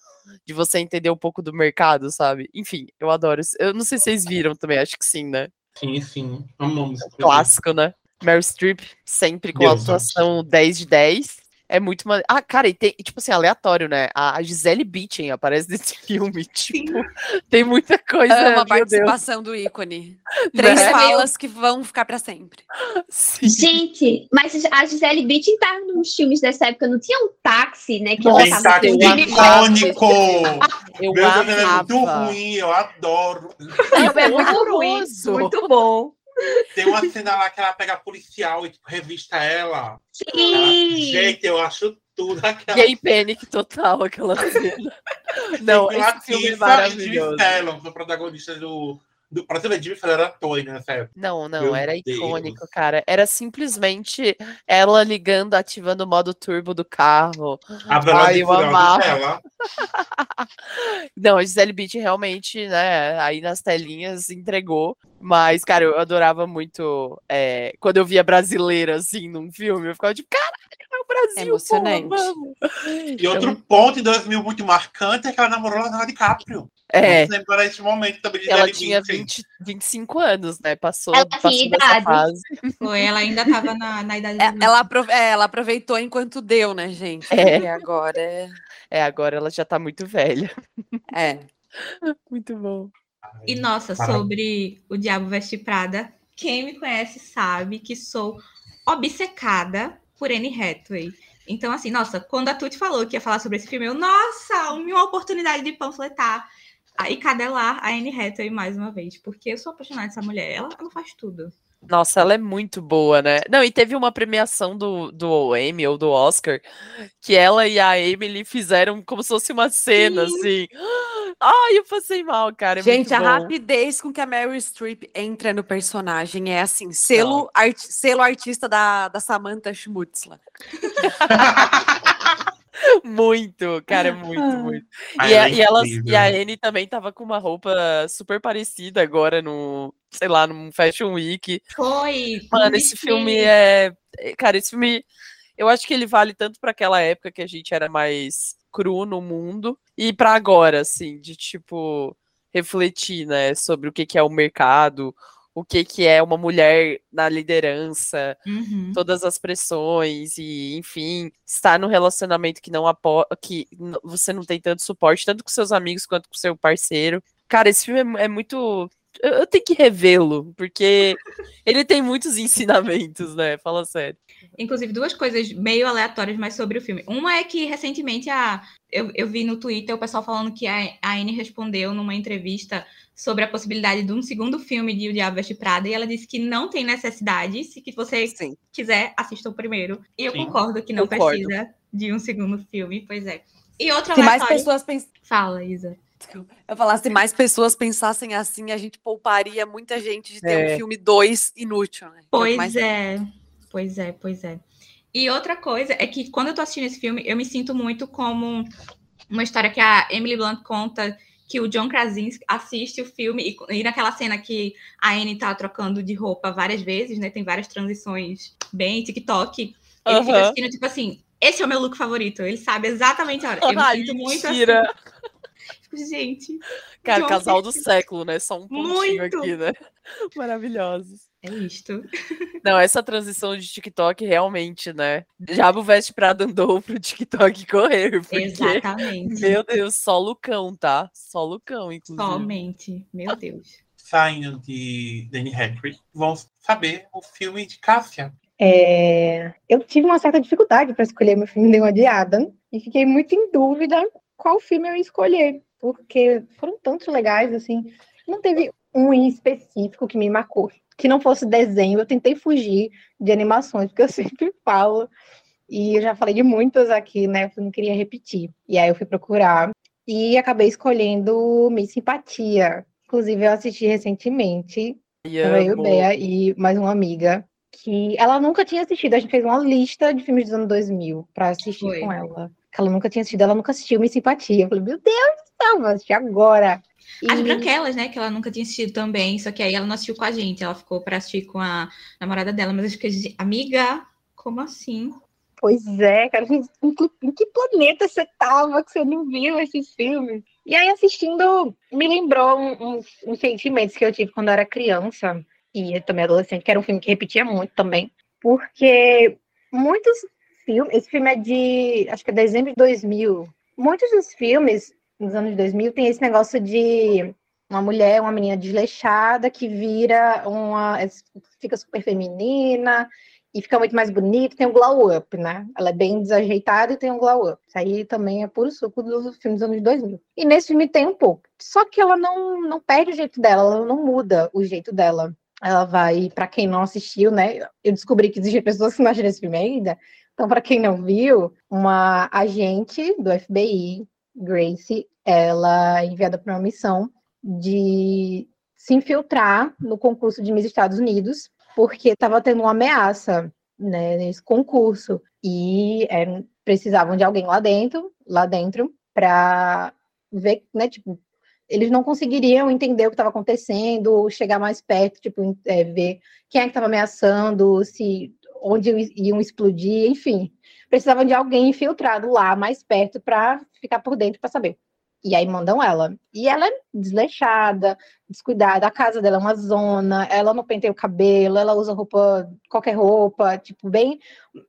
de você entender um pouco do mercado, sabe? Enfim, eu adoro. Eu não sei se vocês viram também, acho que sim, né? Sim, sim. Amamos. esse filme. Clássico, né? Meryl Streep, sempre com Deus, atuação 10 de 10. É muito maneiro. Ah, cara, e tem, tipo assim, aleatório, né? A Gisele Bündchen aparece nesse [laughs] filme, tipo, tem muita coisa, Amo a meu Deus, participação do ícone. Três né? falas que vão ficar pra sempre. Sim. Gente, mas a Gisele Bündchen tava nos filmes dessa época, não tinha um táxi, né? Que Nossa, ela tava táxi icônico! [laughs] Eu Meu Deus, é muito ruim, eu adoro. É muito ruim, horroroso. muito bom. Tem uma cena lá que ela pega a policial e tipo, revista ela. Ela- Sim! Gente, eu acho tudo aquela. Gay Panic total, aquela cena. [laughs] Não, esse filme é maravilhoso. Fallon, são protagonistas do. Do pra Jimmy Fallon era ator né, nessa época. Não, não, Meu era Deus. icônico, cara. Era simplesmente ela ligando, ativando o modo turbo do carro. A Ai, eu amava. [laughs] Não, a Gisele Bündchen realmente, né, aí nas telinhas entregou. Mas, cara, eu adorava muito é, quando eu via brasileira, assim, num filme. Eu ficava tipo, caralho, é o Brasil, Emocionante. porra, vamos. E outro ponto em 2000 muito marcante é que ela namorou Leonardo DiCaprio. É, lembrar esse momento também de ela tinha Bündchen. 20, 25 anos, né? Passou, Ela passou idade. fase. Foi, ela ainda tava na, na idade É, ela, apro- é, ela aproveitou enquanto deu, né, gente? É. E agora é. É, agora ela já tá muito velha. é. [laughs] Muito bom. E nossa, Parabéns. sobre o Diabo Veste Prada, quem me conhece sabe que sou obcecada por Anne Hathaway. Então, assim, nossa, quando a Tuti falou que ia falar sobre esse filme, eu, nossa, uma oportunidade de panfletar e cadelar a Anne Hathaway mais uma vez, porque eu sou apaixonada dessa mulher, ela, ela faz tudo. Nossa, ela é muito boa, né? Não, e teve uma premiação do, do Emmy ou do Oscar que ela e a Emily fizeram como se fosse uma cena, assim. [gasps] Ai, eu passei mal, cara. É Gente, a rapidez com que a Meryl Streep entra no personagem é assim, selo, arti- selo artista da, da Samantha Schmutzler. [laughs] Muito, cara, [laughs] muito, muito. Ah, E, a, é e, elas, e a Anne também tava com uma roupa super parecida agora no, sei lá, num Fashion Week. Foi. Mano, esse filme é. é- Cara, esse filme. Eu acho que ele vale tanto pra aquela época que a gente era mais cru no mundo e pra agora, assim, de tipo refletir, né, sobre o que que é o mercado, o que que é uma mulher na liderança, Uhum. todas as pressões e, enfim, estar no relacionamento que não apo que você não tem tanto suporte, tanto com seus amigos quanto com seu parceiro. Cara, esse filme é, é muito. Eu, eu tenho que revê-lo, porque ele tem muitos ensinamentos, né? Fala sério. Inclusive, duas coisas meio aleatórias, mas sobre o filme. Uma é que recentemente a, eu, eu vi no Twitter o pessoal falando que a, a Anne respondeu numa entrevista sobre a possibilidade de um segundo filme de O Diabo Veste Prada, e ela disse que não tem necessidade, se que você Sim. quiser, assista o primeiro. E eu Sim. concordo que não Concordo. precisa de um segundo filme, pois é. E outra Se mais pessoas pens... Fala, Isa. Eu falar, se mais pessoas pensassem assim, a gente pouparia muita gente de ter É. um filme 2 inútil, né? É Pois mais- é, pois é, pois é. E outra coisa é que quando eu tô assistindo esse filme, eu me sinto muito como uma história que a Emily Blunt conta que o John Krasinski assiste o filme e, e naquela cena que a Anne tá trocando de roupa várias vezes, né? Tem várias transições bem TikTok. Ele Aham. fica assistindo, tipo assim, esse é o meu look favorito. Ele sabe exatamente a hora. Eu me sinto muito mentira. assim. Gente, Cara, casal do século, né? Só um pontinho Muito. aqui, né? [laughs] Maravilhosos. é isto. [laughs] Não, essa transição de TikTok realmente, né? Diabo veste Prada andou pro TikTok correr, porque, Exatamente. meu Deus, só Lucão, tá? Só Lucão, inclusive. Somente. Meu Deus. Saindo de Danny Hackett, vamos saber o filme de Cássia. É, eu tive uma certa dificuldade para escolher meu filme Leão de Adam e fiquei muito em dúvida qual filme eu ia escolher, porque foram tantos legais, assim. Não teve um em específico que me marcou. Que não fosse desenho, eu tentei fugir de animações, porque eu [laughs] sempre falo, e eu já falei de muitas aqui, né? Eu não queria repetir. E aí eu fui procurar e acabei escolhendo Miss Simpatia. Inclusive, eu assisti recentemente Ai, eu e. Bea e mais uma amiga que ela nunca tinha assistido. A gente fez uma lista de filmes dos anos 2000 para assistir Foi. com ela. Que ela nunca tinha assistido, ela nunca assistiu Miss Simpatia. Eu falei, meu Deus do céu, vou assistir agora. As E- Branquelas, né? Que ela nunca tinha assistido também, só que aí ela não assistiu com a gente, ela ficou pra assistir com a namorada dela, mas eu fiquei, amiga, como assim? Pois é, cara, em que, que planeta você tava que você não viu esses filmes? E aí, assistindo, me lembrou uns, uns sentimentos que eu tive quando eu era criança e também adolescente, que era um filme que repetia muito também, porque muitos filmes, esse filme é de, acho que é dezembro de 2000, muitos dos filmes nos anos 2000 tem esse negócio de uma mulher, uma menina desleixada que vira uma, fica super feminina, e fica muito mais bonito, tem um glow up, né? Ela é bem desajeitada e tem um glow up. Isso aí também é puro suco dos filmes dos anos 2000. E nesse filme tem um pouco. Só que ela não, não perde o jeito dela, ela não muda o jeito dela. Ela vai, pra quem não assistiu, né? Eu descobri que existem pessoas que não assistiram esse filme ainda. Então, pra quem não viu, uma agente do FBI, Grace, ela é enviada para uma missão de se infiltrar no concurso de Miss Estados Unidos porque estava tendo uma ameaça né, nesse concurso e é, precisavam de alguém lá dentro, lá dentro, para ver, né, tipo, eles não conseguiriam entender o que estava acontecendo, chegar mais perto, tipo, é, ver quem é que estava ameaçando, se onde iam explodir, enfim, precisavam de alguém infiltrado lá mais perto para ficar por dentro para saber. E aí mandam ela. E ela é desleixada, descuidada, a casa dela é uma zona, ela não penteia o cabelo, ela usa roupa, qualquer roupa, tipo, bem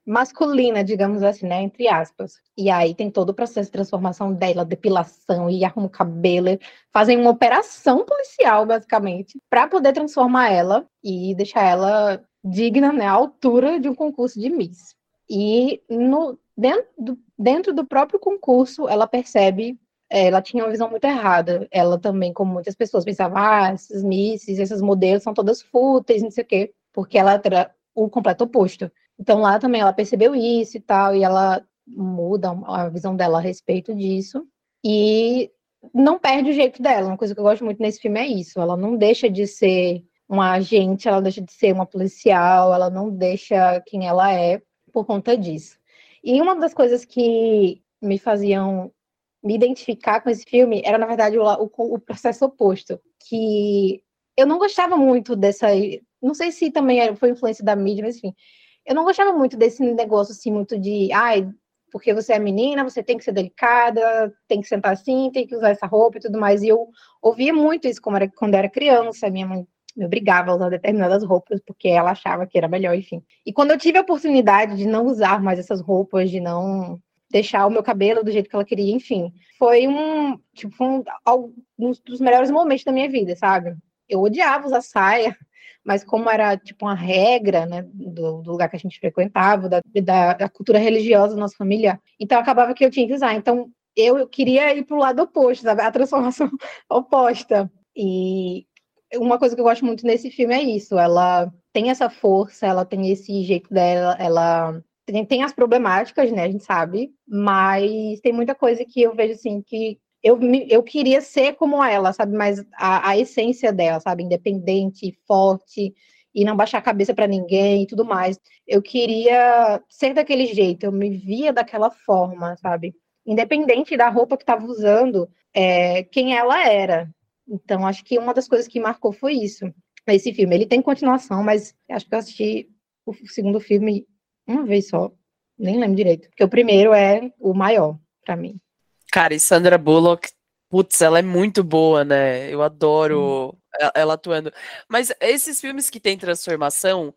masculina, digamos assim, né? Entre aspas. E aí tem todo o processo de transformação dela, depilação, e arruma o cabelo, fazem uma operação policial, basicamente, para poder transformar ela e deixar ela digna, né? À altura de um concurso de Miss. E no, dentro, do, dentro do próprio concurso, ela percebe ela tinha uma visão muito errada. Ela também, como muitas pessoas, pensava, ah, essas misses, esses modelos são todas fúteis, não sei o quê, porque ela era o completo oposto. Então lá também ela percebeu isso e tal, e ela muda a visão dela a respeito disso, e não perde o jeito dela. Uma coisa que eu gosto muito nesse filme é isso, ela não deixa de ser uma agente, ela deixa de ser uma policial, ela não deixa quem ela é por conta disso. E uma das coisas que me faziam me identificar com esse filme era, na verdade, o, o, o, processo oposto. Que eu não gostava muito dessa. Não sei se também foi influência da mídia, mas enfim. Eu não gostava muito desse negócio, assim, muito de. Ai, porque você é menina, você tem que ser delicada, tem que sentar assim, tem que usar essa roupa e tudo mais. E eu ouvia muito isso quando era, quando era criança. Minha mãe me obrigava a usar determinadas roupas porque ela achava que era melhor, enfim. E quando eu tive a oportunidade de não usar mais essas roupas, de não deixar o meu cabelo do jeito que ela queria, enfim. Foi um, tipo, um, um dos melhores momentos da minha vida, sabe? Eu odiava usar saia, mas como era, tipo, uma regra, né, do, do lugar que a gente frequentava, da, da, da, cultura religiosa da nossa família, então acabava que eu tinha que usar. Então, eu, eu queria ir pro lado oposto, sabe? A transformação [laughs] oposta. E uma coisa que eu gosto muito nesse filme é isso, ela tem essa força, ela tem esse jeito dela, ela tem, tem as problemáticas, né? A gente sabe, mas tem muita coisa que eu vejo assim que eu, eu queria ser como ela, sabe? Mas a, a essência dela, sabe? Independente, forte e não baixar a cabeça para ninguém e tudo mais. Eu queria ser daquele jeito, eu me via daquela forma, sabe? Independente da roupa que estava usando, é, quem ela era. Então, acho que uma das coisas que marcou foi isso. Esse filme, ele tem continuação, mas acho que eu assisti o segundo filme uma vez só. Nem lembro direito. Porque o primeiro é o maior, para mim. Cara, e Sandra Bullock, putz, ela é muito boa, né? Eu adoro hum. ela atuando. Mas esses filmes que tem transformação,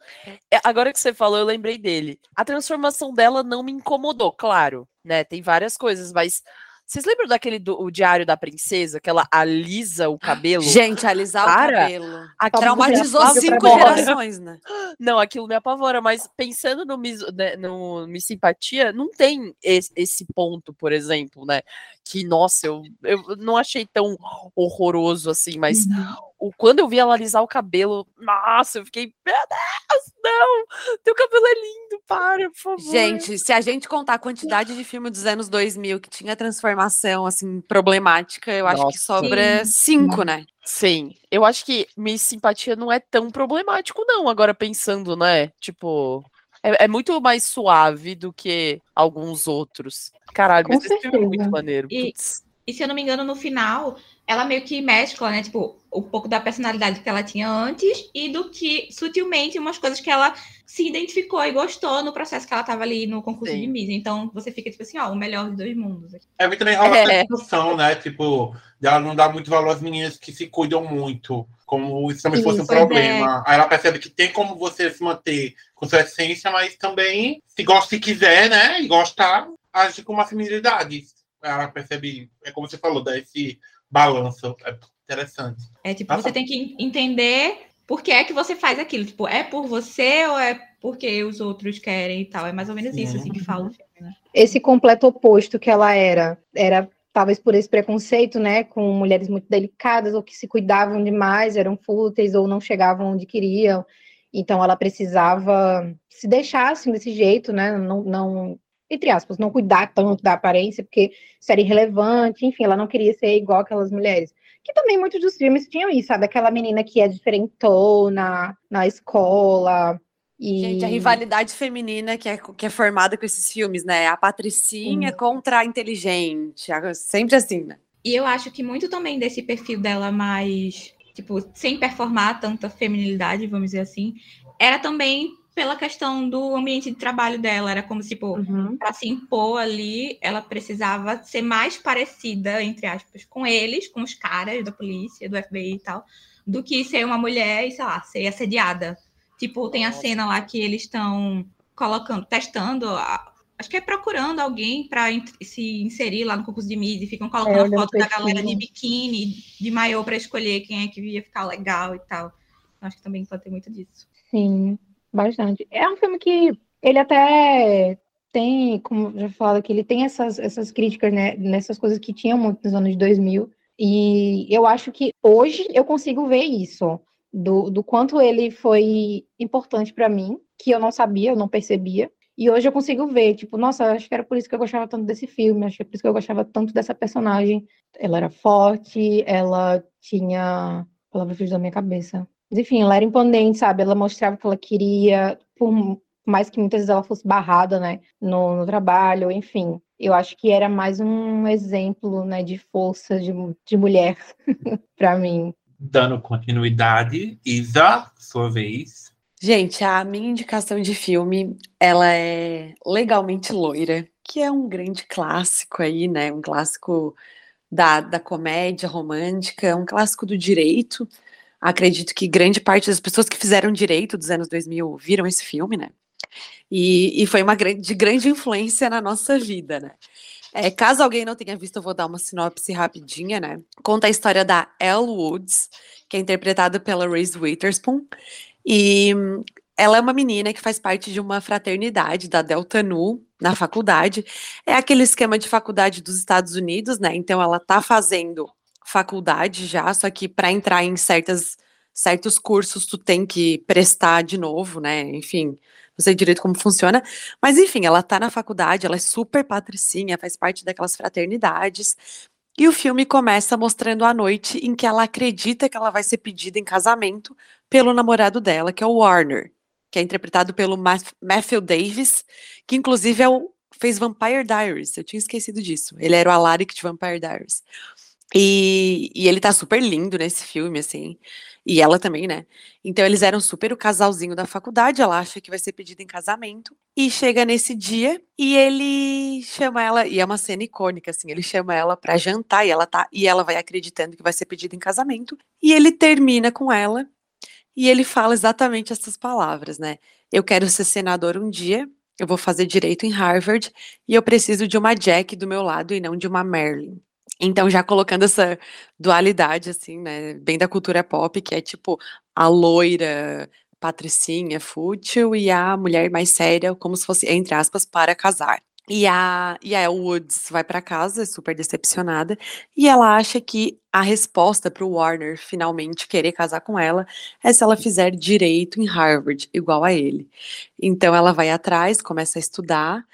é, agora que você falou, eu lembrei dele. A transformação dela não me incomodou, claro, né? Tem várias coisas, mas vocês lembram daquele do o Diário da Princesa, que ela alisa o cabelo? Gente, alisar Cara, o cabelo. Aquilo Traumatizou cinco gerações, né? Não, aquilo me apavora, mas pensando no, né, no Miss Simpatia, não tem esse, esse, ponto, por exemplo, né? Que, nossa, eu, eu não achei tão horroroso assim, mas uhum o, quando eu vi ela alisar o cabelo, nossa, eu fiquei, meu Deus, não, teu cabelo é lindo, para, por favor. Gente, se a gente contar a quantidade de filme dos anos 2000 que tinha transformação, assim, problemática, eu acho que sobra sim. cinco, né? Sim, eu acho que Miss Simpatia não é tão problemático, não, agora pensando, né? Tipo, é, é, muito mais suave do que alguns outros. Caralho, Com mas certeza. esse filme é muito maneiro. E, e se eu não me engano, no final, ela meio que mescla, né? Tipo, um pouco da personalidade que ela tinha antes e do que, sutilmente, umas coisas que ela se identificou e gostou no processo que ela estava ali no concurso Sim. de Miss. Então, você fica, tipo assim, ó, o melhor dos dois mundos. É, muito também rola é. discussão, né? Tipo, ela não dá muito valor às meninas que se cuidam muito, como isso também Sim, fosse um problema. É. Aí ela percebe que tem como você se manter com sua essência, mas também, se gosta, se quiser, né? E gostar, age com uma feminilidade. Ela percebe, é como você falou, dá esse balanço. É interessante. É tipo, Nossa. você tem que entender por que é que você faz aquilo. Tipo, é por você ou é porque os outros querem e tal? É mais ou menos isso assim, que fala o filme, né? Esse completo oposto que ela era, era talvez por esse preconceito, né, com mulheres muito delicadas ou que se cuidavam demais, eram fúteis ou não chegavam onde queriam. Então ela precisava se deixar assim desse jeito, né? Não, não entre aspas, não cuidar tanto da aparência, porque isso era irrelevante, enfim, ela não queria ser igual aquelas mulheres. Que também muitos dos filmes tinham isso, sabe? Aquela menina que é diferentona na escola. E... Gente, a rivalidade feminina que é, que é formada com esses filmes, né? A patricinha contra a inteligente, sempre assim, né? E eu acho que muito também desse perfil dela mais, tipo, sem performar tanta feminilidade, vamos dizer assim, era também pela questão do ambiente de trabalho dela. Era como se, tipo, uhum. para se impor ali, ela precisava ser mais parecida, entre aspas, com eles, com os caras da polícia, do FBI e tal, do que ser uma mulher e, sei lá, ser assediada. Tipo, tem a cena lá que eles estão colocando, testando, acho que é procurando alguém para se inserir lá no concurso de Miss e ficam colocando é, foto da galera de biquíni, de maiô para escolher quem é que ia ficar legal e tal. Acho que também pode ter muito disso. Sim. Bastante. É um filme que ele até tem, como já falado aqui, ele tem essas, essas críticas, né, nessas coisas que tinham muito nos anos 2000, e eu acho que hoje eu consigo ver isso, do, do quanto ele foi importante para mim, que eu não sabia, eu não percebia, e hoje eu consigo ver, tipo, nossa, acho que era por isso que eu gostava tanto desse filme, acho que é por isso que eu gostava tanto dessa personagem. Ela era forte, ela tinha. Palavra fugiu da minha cabeça. Mas, enfim, ela era imponente, sabe? Ela mostrava o que ela queria, por mais que muitas vezes ela fosse barrada, né, no, no trabalho, enfim. Eu acho que era mais um exemplo, né, de força de, de mulher [laughs] para mim. Dando continuidade, Isa, sua vez. Gente, a minha indicação de filme, ela é Legalmente Loira, que é um grande clássico aí, né? Um clássico da, da comédia romântica, um clássico do direito. Acredito que grande parte das pessoas que fizeram direito dos anos 2000 viram esse filme, né? E, e foi uma grande, de grande influência na nossa vida, né? É, caso alguém não tenha visto, eu vou dar uma sinopse rapidinha, né? Conta a história da Elle Woods, que é interpretada pela Reese Witherspoon. E ela é uma menina que faz parte de uma fraternidade da Delta Nu na faculdade. É aquele esquema de faculdade dos Estados Unidos, né? Então ela tá fazendo faculdade já, só que para entrar em certas, certos cursos tu tem que prestar de novo, né? Enfim, não sei direito como funciona, mas enfim, ela tá na faculdade, ela é super patricinha, faz parte daquelas fraternidades. E o filme começa mostrando a noite em que ela acredita que ela vai ser pedida em casamento pelo namorado dela, que é o Warner, que é interpretado pelo Matthew Davis, que inclusive é o, fez Vampire Diaries. Eu tinha esquecido disso. Ele era o Alaric de Vampire Diaries. E, e, ele tá super lindo nesse filme, assim. E ela também, né? Então eles eram super o casalzinho da faculdade. Ela acha que vai ser pedida em casamento. E chega nesse dia e ele chama ela. E é uma cena icônica, assim. Ele chama ela para jantar e ela tá. E ela vai acreditando que vai ser pedida em casamento. E ele termina com ela. E ele fala exatamente essas palavras, né? Eu quero ser senador um dia. Eu vou fazer direito em Harvard. E eu preciso de uma Jack do meu lado e não de uma Marilyn. Então, já colocando essa dualidade, assim, né, bem da cultura pop, que é tipo a loira, patricinha, fútil, e a mulher mais séria, como se fosse, entre aspas, para casar. E a, e a Woods vai para casa, super decepcionada, e ela acha que a resposta para o Warner finalmente querer casar com ela é se ela fizer direito em Harvard, igual a ele. Então ela vai atrás, começa a estudar,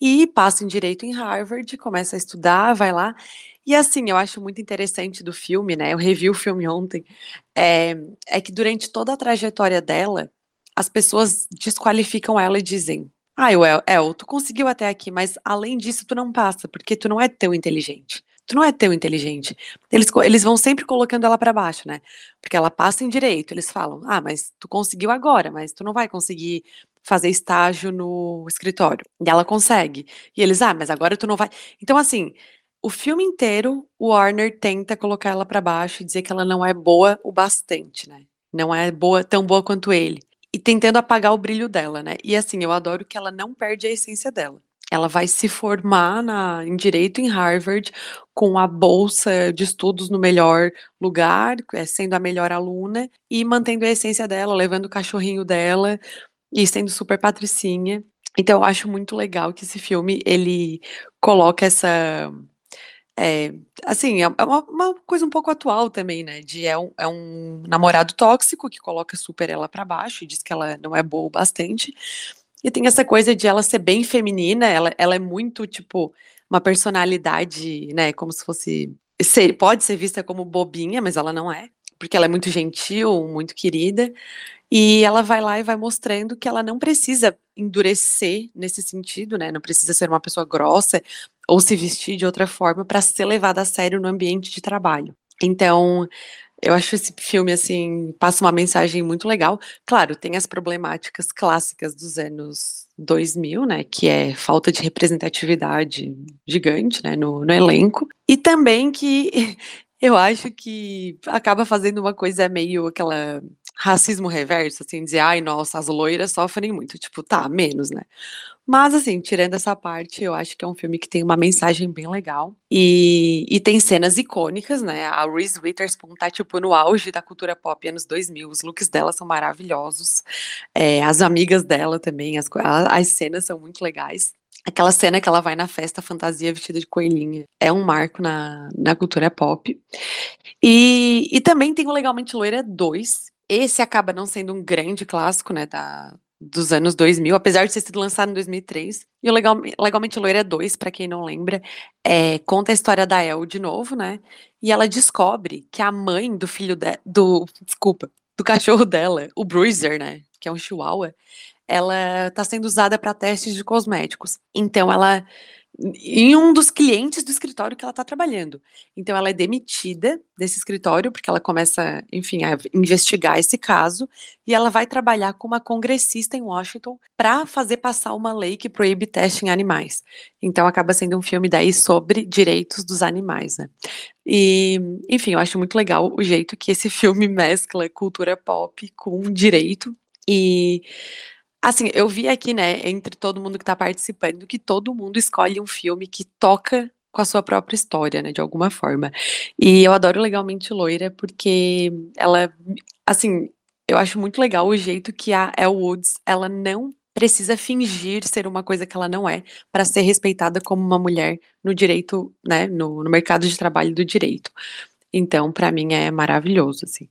e passa em direito em Harvard, começa a estudar, vai lá, e assim, eu acho muito interessante do filme, né? Eu revi o filme ontem. É, é que durante toda a trajetória dela, as pessoas desqualificam ela e dizem: Ah, El, El, tu conseguiu até aqui, mas além disso, tu não passa, porque tu não é tão inteligente. Tu não é tão inteligente. Eles, eles vão sempre colocando ela para baixo, né? Porque ela passa em direito. Eles falam: Ah, mas tu conseguiu agora, mas tu não vai conseguir fazer estágio no escritório. E ela consegue. E eles: Ah, mas agora tu não vai. Então, assim o filme inteiro, o Warner tenta colocar ela para baixo e dizer que ela não é boa o bastante, né? Não é boa, tão boa quanto ele. E tentando apagar o brilho dela, né? E assim, eu adoro que ela não perde a essência dela. Ela vai se formar na, em direito em Harvard com a bolsa de estudos no melhor lugar, é, sendo a melhor aluna e mantendo a essência dela, levando o cachorrinho dela e sendo super patricinha. Então eu acho muito legal que esse filme ele coloca essa é, assim, é, é uma, uma, coisa um pouco atual também, né? De é um, é um namorado tóxico que coloca super ela para baixo e diz que ela não é boa o bastante. E tem essa coisa de ela ser bem feminina, ela, ela é muito, tipo, uma personalidade, né? Como se fosse. Ser, pode ser vista como bobinha, mas ela não é. Porque ela é muito gentil, muito querida. E ela vai lá e vai mostrando que ela não precisa endurecer nesse sentido, né? Não precisa ser uma pessoa grossa ou se vestir de outra forma para ser levada a sério no ambiente de trabalho. Então, eu acho esse filme assim passa uma mensagem muito legal. Claro, tem as problemáticas clássicas dos anos 2000, né, que é falta de representatividade gigante, né, no, no elenco, e também que [laughs] eu acho que acaba fazendo uma coisa meio aquela racismo reverso, assim, dizer, ai, nossa, as loiras sofrem muito. Tipo, tá, menos, né? Mas, assim, tirando essa parte, eu acho que é um filme que tem uma mensagem bem legal. E, e tem cenas icônicas, né? A Reese Witherspoon tá, tipo, no auge da cultura pop anos 2000. Os looks dela são maravilhosos. É, as amigas dela também, as, as cenas são muito legais. Aquela cena que ela vai na festa fantasia vestida de coelhinha. É um marco na, na cultura pop. E, e também tem o Legalmente Loira 2, esse acaba não sendo um grande clássico, né, da, dos anos 2000, apesar de ter sido lançado em 2003. E o Legal, Legalmente Loira 2, para quem não lembra, é, conta a história da El de novo, né? E ela descobre que a mãe do filho de, do, desculpa, do cachorro dela, o Bruiser, né, que é um chihuahua, ela está sendo usada para testes de cosméticos. Então ela em um dos clientes do escritório que ela está trabalhando. Então, ela é demitida desse escritório, porque ela começa, enfim, a investigar esse caso, e ela vai trabalhar com uma congressista em Washington para fazer passar uma lei que proíbe teste em animais. Então, acaba sendo um filme daí sobre direitos dos animais, né? E, enfim, eu acho muito legal o jeito que esse filme mescla cultura pop com direito. E Assim, eu vi aqui, né, entre todo mundo que está participando, que todo mundo escolhe um filme que toca com a sua própria história, né, de alguma forma. E eu adoro Legalmente Loira porque ela, assim, eu acho muito legal o jeito que a Elle Woods, ela não precisa fingir ser uma coisa que ela não é para ser respeitada como uma mulher no direito, né, no, no mercado de trabalho do direito. Então, para mim é maravilhoso, assim.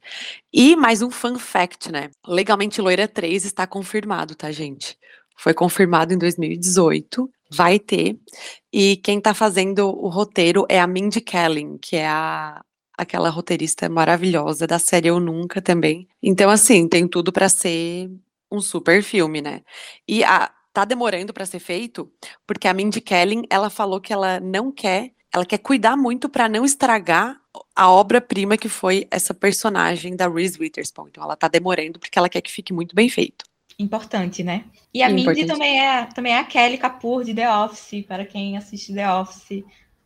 E mais um fun fact, né? Legalmente Loira 3 está confirmado, tá, gente? Foi confirmado em 2018. vai ter. E quem tá fazendo o roteiro é a Mindy Kaling, que é a aquela roteirista maravilhosa da série Eu Nunca também. Então, assim, tem tudo para ser um super filme, né? E a, tá demorando para ser feito, porque a Mindy Kaling, ela falou que ela não quer, ela quer cuidar muito para não estragar a obra-prima que foi essa personagem da Reese Witherspoon. Então, ela tá demorando porque ela quer que fique muito bem feito. Importante, né? E a. Mindy também é, também é a Kelly Kapoor de The Office, para quem assiste The Office.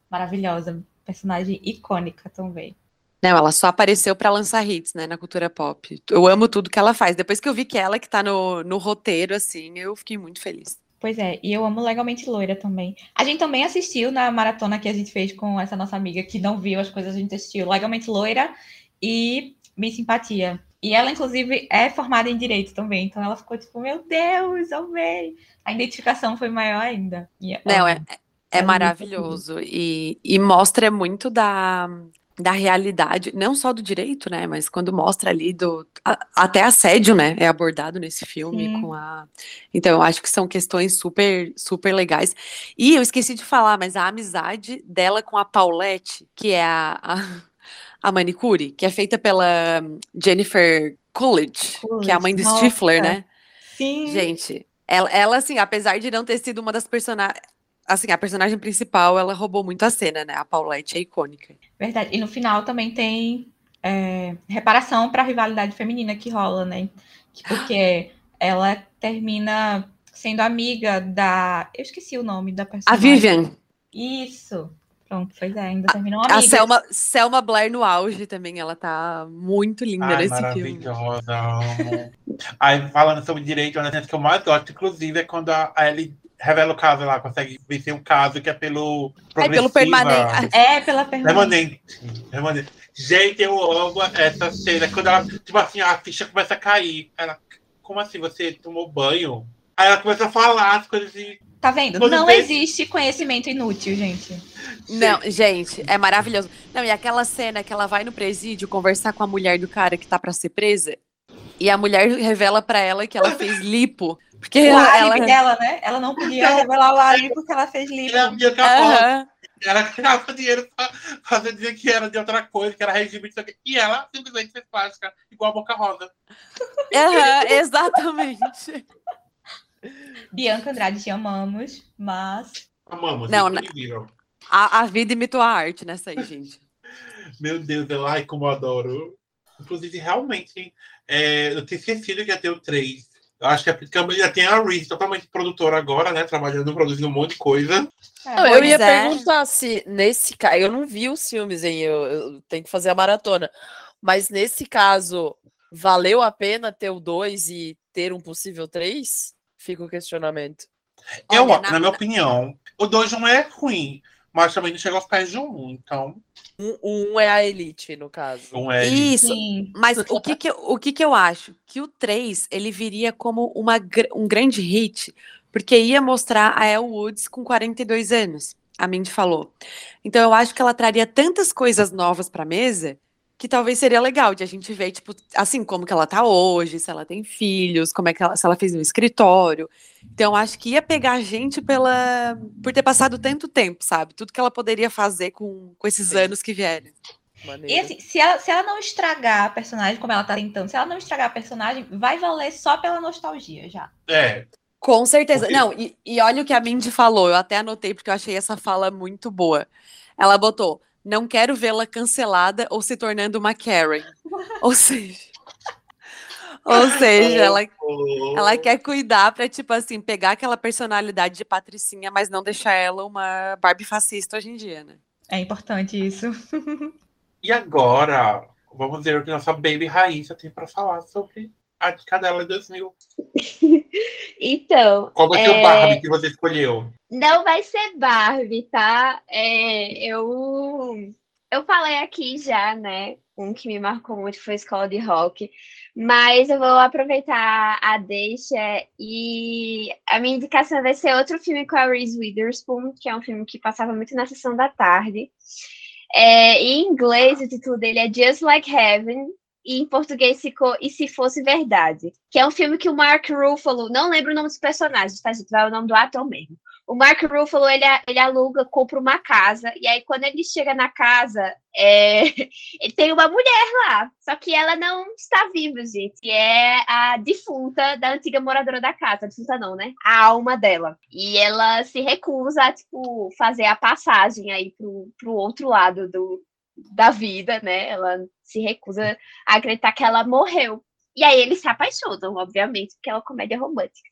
Maravilhosa, personagem icônica também. Não, ela só apareceu para lançar hits, né, na cultura pop. Eu amo tudo que ela faz. Depois que eu vi que ela que tá no, no roteiro, assim, eu fiquei muito feliz. Pois é, e eu amo Legalmente Loira também. A gente também assistiu na maratona que a gente fez com essa nossa amiga que não viu as coisas, a gente assistiu Legalmente Loira e Miss Simpatia. E ela, inclusive, é formada em Direito também, então ela ficou tipo, meu Deus, amei. A identificação foi maior ainda. E, Não, ó, é, é é maravilhoso. E, e mostra muito da, da realidade, não só do direito, né? Mas quando mostra ali do. a- até assédio, né? É abordado nesse filme Sim. com a. Então, eu acho que são questões super, super legais. E eu esqueci de falar, mas a amizade dela com a Paulette, que é a, a, a manicure, que é feita pela Jennifer Coolidge, que é a mãe do Coolidge, Stifler, né? Sim. Gente, ela, ela, assim, apesar de não ter sido uma das personagens. Assim, a personagem principal, ela roubou muito a cena, né? A Paulette é icônica. Verdade. E no final também tem é, reparação para a rivalidade feminina que rola, né? Que- Porque ela termina sendo amiga da. Eu esqueci o nome da A personagem. Vivian, Isso. Pronto, pois é, ainda terminou a amiga. Selma, Selma Blair no auge também, ela tá muito linda Ai, nesse filme. maravilhosa. Aí, falando sobre direito, uma das cenas que eu mais gosto, inclusive, é quando a a Ellie revela o caso lá, consegue vencer um caso que é pelo É pelo permanente. É, pela permanente. Permanente. Permanente. Gente, eu amo essa cena. Quando ela, tipo assim, a ficha começa a cair. Ela, como assim? Você tomou banho? Aí ela começa a falar as coisas assim. Tá vendo? Quando Não vê- existe conhecimento inútil, gente. Não, gente, é maravilhoso. Não, e aquela cena que ela vai no presídio conversar com a mulher do cara que tá pra ser presa, e a mulher revela pra ela que ela fez lipo. Porque O ela. álibi ela- dela, né? Ela não podia revelar o álibi porque ela fez Ela é. Ela ganhava dinheiro pra fazer dizer que era de outra coisa, que era regime. E ela simplesmente fez plástica, igual a Boca Rosa. Aham, exatamente. Bianca Andrade, te amamos, mas Amamos. Não, na-. A, a vida imitou a arte nessa aí, gente. Meu Deus, eu, ai, como eu adoro. Inclusive, realmente, é, eu tinha esquecido que ia ter o 3. Eu acho que porque já tem a Reese, totalmente produtora agora, né? Trabalhando, produzindo um monte de coisa. é, Não, eu ia é. perguntar se nesse caso. Eu não vi os filmes, hein? Eu, eu tenho que fazer a maratona. Mas nesse caso, valeu a pena ter o 2 e ter um possível 3? Fica o questionamento. eu, Olha, na, na- minha opinião, o 2 não é ruim, mas também não chega aos pés de um. Então, Um, um é a Elite, no caso. um é. Isso. sim. Mas o que que, eu- o que que eu acho? Que o 3, ele viria como uma, um grande hit, porque ia mostrar a Elle Woods com 42 anos, a Mindy falou. Então eu acho que ela traria tantas coisas novas pra mesa, que talvez seria legal de a gente ver, tipo, assim, como que ela tá hoje, se ela tem filhos, como é que ela, se ela fez um escritório. Então acho que ia pegar a gente pela, por ter passado tanto tempo, sabe? Tudo que ela poderia fazer com, com esses Sim. anos que vierem. Maneiro. E assim, se ela, se ela não estragar a personagem, como ela tá tentando, se ela não estragar a personagem, vai valer só pela nostalgia já. É. Com certeza. Porque- Não, e, e olha o que a Mindy falou, eu até anotei porque eu achei essa fala muito boa. Ela botou: não quero vê-la cancelada ou se tornando uma Karen. ou seja. [laughs] Ou seja, ela, ela quer cuidar pra, tipo assim, pegar aquela personalidade de patricinha, mas não deixar ela uma Barbie fascista hoje em dia, né? É importante isso. [laughs] E agora, vamos ver o que nossa Baby Raíssa tem pra falar sobre a de 2000. [laughs] Então, Qual vai ser É. o Barbie que você escolheu? Não vai ser Barbie, tá? É, eu, eu falei aqui já, né? Um que me marcou muito foi Escola de Rock. Mas eu vou aproveitar a deixa e a minha indicação vai ser outro filme com a Reese Witherspoon, que é um filme que passava muito na sessão da tarde. É, em inglês, o título dele é Just Like Heaven, e em português ficou E Se Fosse Verdade, que é um filme que o Mark Ruffalo, não lembro o nome dos personagens, tá, gente? Vai o nome do ator mesmo. o Mark Ruffalo, ele, ele aluga, compra uma casa, e aí quando ele chega na casa, é, [laughs] ele tem uma mulher lá, só que ela não está viva, gente, e é a defunta da antiga moradora da casa, defunta não, né? A alma dela. E ela se recusa a, tipo, fazer a passagem aí pro, pro outro lado do, da vida, né? Ela se recusa a acreditar que ela morreu. E aí eles se apaixonam, obviamente, porque é uma comédia romântica.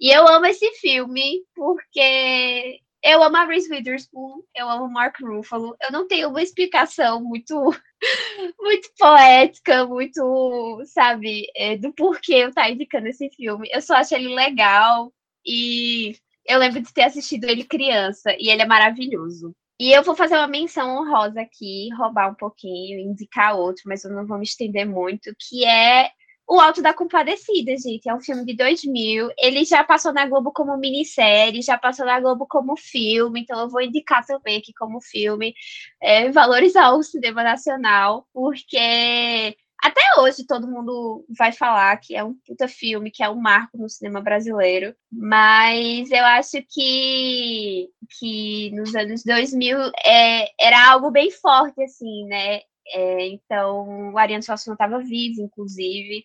E eu amo esse filme porque eu amo a Reese Witherspoon, eu amo Mark Ruffalo. Eu não tenho uma explicação muito [laughs] muito poética, muito, sabe, é, do porquê eu estar tá indicando esse filme. Eu só acho ele legal e eu lembro de ter assistido ele criança e ele é maravilhoso. E eu vou fazer uma menção honrosa aqui, roubar um pouquinho, indicar outro, mas eu não vou me estender muito, que é o Alto da Compadecida, gente, é um filme de 2000. Ele já passou na Globo como minissérie, já passou na Globo como filme, então eu vou indicar também aqui como filme, é, valorizar o cinema nacional, porque até hoje todo mundo vai falar que é um puta filme, que é um marco no cinema brasileiro, mas eu acho que, que nos anos 2000 é, era algo bem forte, assim, né? É, então, o Ariano Suassuna estava vivo, inclusive.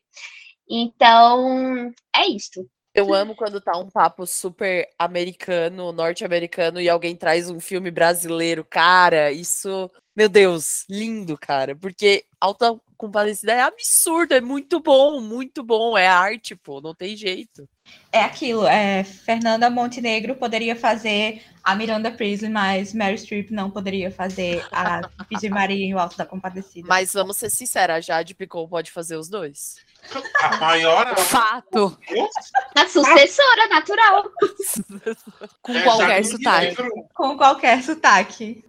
Então, é isto. Eu amo quando tá um papo super americano, norte-americano, e alguém traz um filme brasileiro. Cara, isso. Meu Deus, lindo, cara. Porque Alta Compadecida é absurdo, é muito bom, muito bom. É arte, pô, não tem jeito. É aquilo, é, Fernanda Montenegro poderia fazer a Miranda Priestley, mas Mary Streep não poderia fazer a [laughs] Virgem Maria em O Alto da Compadecida. Mas vamos ser sinceros, a Jade Picou pode fazer os dois. A maior. Fato. A sucessora natural. [laughs] Com É, qualquer sotaque. Com qualquer sotaque.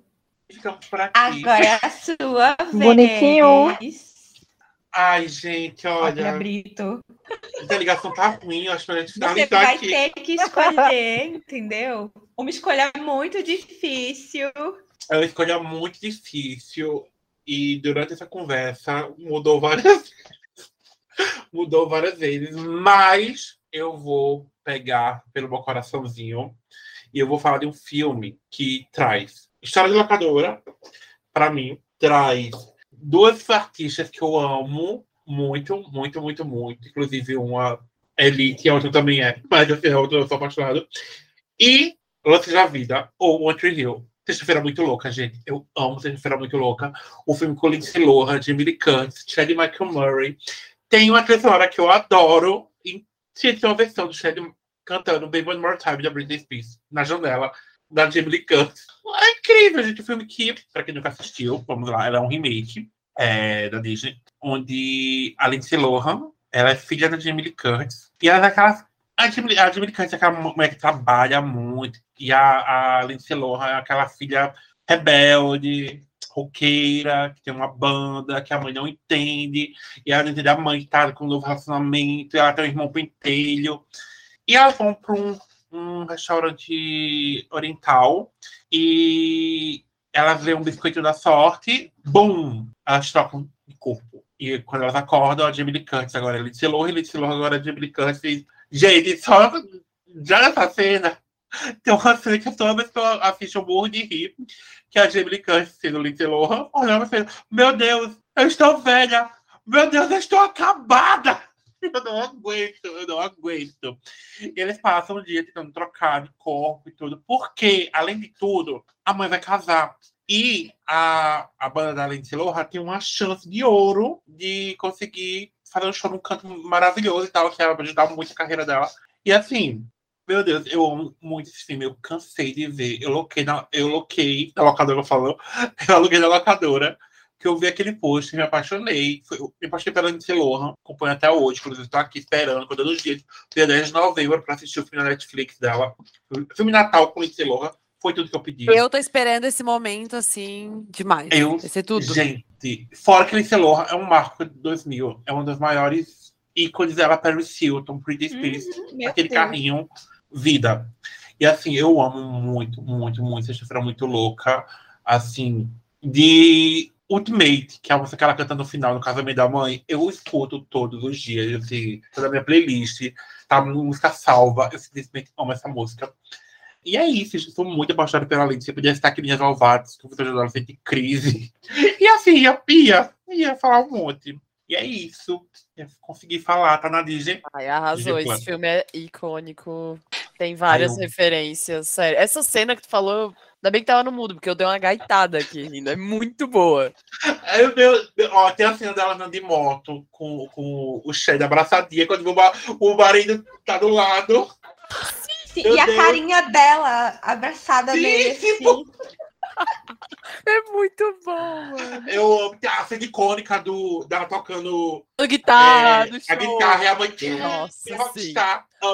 Ficamos por aqui. Agora é a sua vez. Bonitinho. Ai, gente, Olha, olha. Brito. A ligação tá ruim, eu acho que a gente Você finalizar vai aqui. ter que escolher, [laughs] entendeu? Uma escolha muito difícil. É uma escolha muito difícil e durante essa conversa mudou várias [laughs] mudou várias vezes, mas eu vou pegar pelo meu coraçãozinho e eu vou falar de um filme que traz história de locadora para mim, traz duas artistas que eu amo muito, muito, muito, muito, inclusive uma Elite, a outra também é, mas assim, a outra eu sou apaixonado. E Lance da Vida, ou One Tree Hill. Sexta-feira Muito Louca, gente. Eu amo Sexta-feira Muito Louca. O filme com Lindsay Lohan, Jamie Lee Curtis, Chad Michael Murray. Tem uma trilha sonora que eu adoro. E tinha uma versão do Chad cantando Baby One More Time, da Britney Spears, na janela, da Jamie Curtis. É incrível, gente. O filme que, pra quem nunca assistiu, vamos lá, ela é um remake é, da Disney, onde a Lindsay Lohan, ela é filha da Jamie Lee Curtis. E ela é daquelas a Jamie, a Jamie Lee Curtis é aquela mulher que trabalha muito. E a, a Lindsay Lohan é aquela filha rebelde, roqueira, que tem uma banda, que a mãe não entende. E ela entende a mãe que tá com um novo relacionamento. Ela tem um irmão pentelho. E elas vão para um, um restaurante oriental. E elas vê um biscoito da sorte. Bum! Elas trocam de corpo. E quando elas acordam, a Jamie Lee Curtis agora é Lindsay Lohan. Lindsay Lohan agora é Jamie Lee Curtis. Gente, só já nessa cena, [laughs] tem uma cena que toda vez que eu assisto eu morro de rir, que é a Jamie Lee Curtis sendo Lindsay Lohan, olhando assim, meu Deus, eu estou velha, meu Deus, eu estou acabada. [laughs] Eu não aguento, eu não aguento. Eles passam o dia tentando trocar de corpo e tudo, porque, além de tudo, a mãe vai casar. E a, a banda da Lindsay Lohan tem uma chance de ouro de conseguir fazer um show num canto maravilhoso e tal, que vai ajudar muito a carreira dela. E assim, meu Deus, eu amo muito esse filme, eu cansei de ver. Eu loquei na, eu loquei na locadora, falou, [laughs] eu aluguei na locadora, que eu vi aquele post e me apaixonei. Foi, eu me apaixonei pela Lindsay Lohan, acompanho até hoje, inclusive estou aqui esperando, contando os dias, dia 10 de novembro, para assistir o filme na Netflix dela. O filme Natal com Lindsay Lohan, foi tudo que eu pedi. Eu tô esperando esse momento, assim, demais. Eu, Vai ser tudo. Gente, fora que Lindsay Lohan é um marco de 2000, é um dos maiores ícones dela, Paris Hilton, Britney Spears, Meu aquele Deus. carrinho vida. E assim, eu amo muito, muito, muito Sexta-feira Muito Louca. Assim, de Ultimate, que é a música que ela canta no final do casamento da mãe, eu escuto todos os dias, assim, toda a minha playlist, tá? A música salva, eu simplesmente amo essa música. E é isso, eu sou muito apaixonada pela Lindsay. Eu podia estar aqui minhas malvadas, que eu de adolescente crise. [laughs] E assim, ia, ia, ia falar um monte. E é isso. Eu consegui falar, tá na Disney. Ai, arrasou. Esse filme é icônico. Tem várias eu- referências, sério. Essa cena que tu falou, ainda bem que tava no mudo, porque eu dei uma gaitada aqui ainda. É muito boa. Aí eu dei- ó, tem a cena dela andando de moto com, com o Shed abraçadinha, quando o, o marido tá do lado. Sim, Meu e a Deus. carinha dela abraçada Sim, nele. tipo, assim. [laughs] É muito bom, mano. Eu amo a cena icônica do, dela tocando A guitarra é, do a show. guitarra e a mãe Nossa, rockstar. É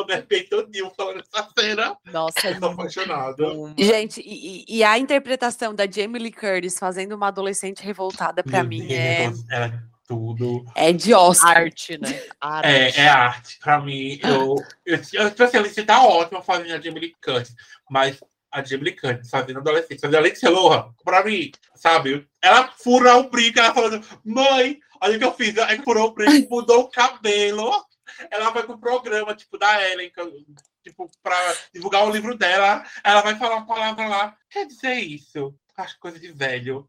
todinho falando essa cena. Nossa, é Eu tô bom. Gente, e, e- a interpretação da Jamie Lee Curtis fazendo uma adolescente revoltada, pra Meu mim, é, Deus, é tudo. é de Oscar. Arte, né? Arte. É, é arte. Pra mim, eu. eu, eu tipo assim, a Alice tá ótima fazendo a Jamie Lee Curtis, mas a Lee Curtis fazendo adolescente, fazendo a Lindsay Lohan, pra mim, sabe? Ela fura o brinco, ela falando, mãe, olha o que eu fiz. Aí furou o brinco, [laughs] mudou o cabelo. Ela vai pro programa, tipo, da Ellen, tipo, pra divulgar o livro dela. Ela vai falar uma palavra lá. Quer dizer isso? Acho coisa de velho.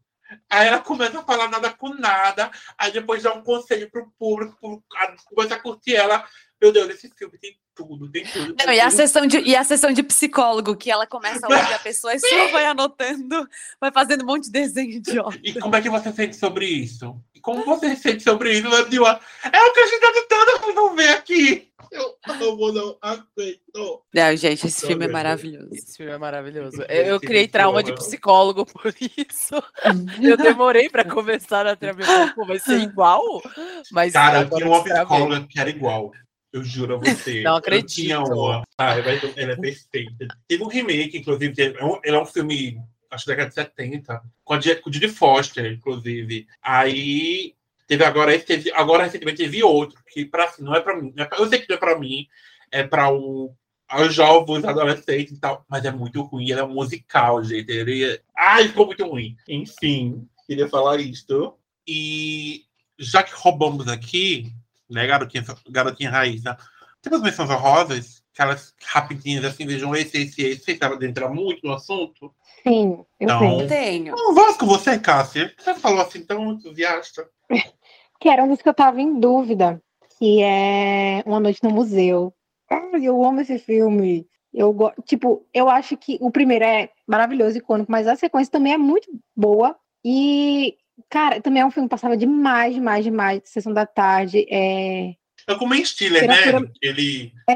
Aí ela começa a falar nada com nada. Aí depois dá um conselho pro público, pro- a- começa a curtir ela. Meu Deus, esse filme tem tudo, tem tudo. tem Não, e a, tudo. sessão de, e a sessão de psicólogo, que ela começa a ouvir a pessoa e só vai anotando, vai fazendo um monte de desenho idiota. E como é que você sente sobre isso? E como você sente sobre isso, Landila? É o que a gente tá tentando resolver aqui. Eu amo, não aceito. Não, gente, esse filme é maravilhoso. Esse filme é maravilhoso. Eu, eu criei trauma de psicólogo [laughs] por isso. Eu demorei pra começar na terapia. Pô, vai ser igual? Mas Cara, eu tinha uma psicóloga que era igual. Eu juro a você. [laughs] Não Eu acredito. tinha. Ah, ela é- ela perfeita. Teve um remake, inclusive. teve- é um- Ele é um filme, acho da década de 70, com a com o Judy Foster, inclusive. Aí. Teve agora, esse teve, agora recentemente teve outro, que pra, assim, não é pra mim. é pra- eu sei que não é pra mim, é pra o, aos jovens, adolescentes e tal, mas é muito ruim. Ele é um musical, gente. Ele é... Ai, ficou muito ruim. Enfim, queria falar isto. E já que roubamos aqui, né, garotinha, garotinha raiz, né? Temos menções honrosas, aquelas rapidinhas assim, vejam esse, esse, esse, você estava entrar muito no assunto. Sim, eu Não. tenho. Então, vamos com você, Cássia. Você falou assim tão entusiasta. [laughs] Que era um dos que eu tava em dúvida, que é Uma Noite no Museu. Ai, eu amo esse filme. Eu. Tipo, eu acho que o primeiro é maravilhoso, icônico, mas a sequência também é muito boa. E, cara, também é um filme que passava demais, demais, demais. Sessão da tarde. É... É com o Ben Stiller, né? Ele. é...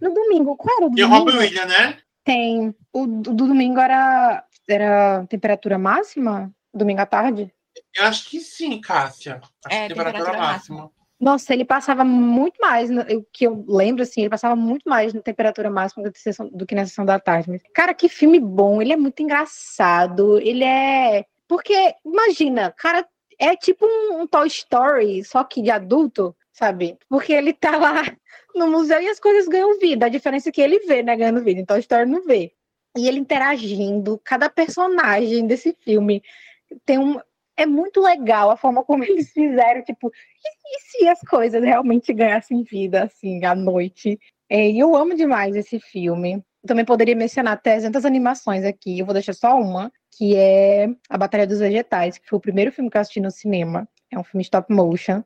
No domingo, qual era o E o domingo? Robin Williams, né? Tem. O do, do domingo era, era temperatura máxima? Domingo à tarde? Eu acho que sim, Cássia. Acho É, que temperatura temperatura máxima. Nossa, ele passava muito mais, no- o que eu lembro, assim, ele passava muito mais na temperatura máxima do que, sessão- do que na sessão da tarde. Cara, que filme bom, ele é muito engraçado, ele é... Porque, imagina, cara, é tipo um, um Toy Story, só que de adulto, sabe? Porque ele tá lá [laughs] no museu e as coisas ganham vida, a diferença é que ele vê, né, ganhando vida, em Toy Story não vê. E ele interagindo, cada personagem desse filme tem um... É muito legal a forma como [laughs] eles fizeram, tipo, e se as coisas realmente ganhassem vida, assim, à noite? É, E eu amo demais esse filme. Também poderia mencionar 300 animações aqui, eu vou deixar só uma, que é A Batalha dos Vegetais, que foi o primeiro filme que eu assisti no cinema. É um filme stop motion,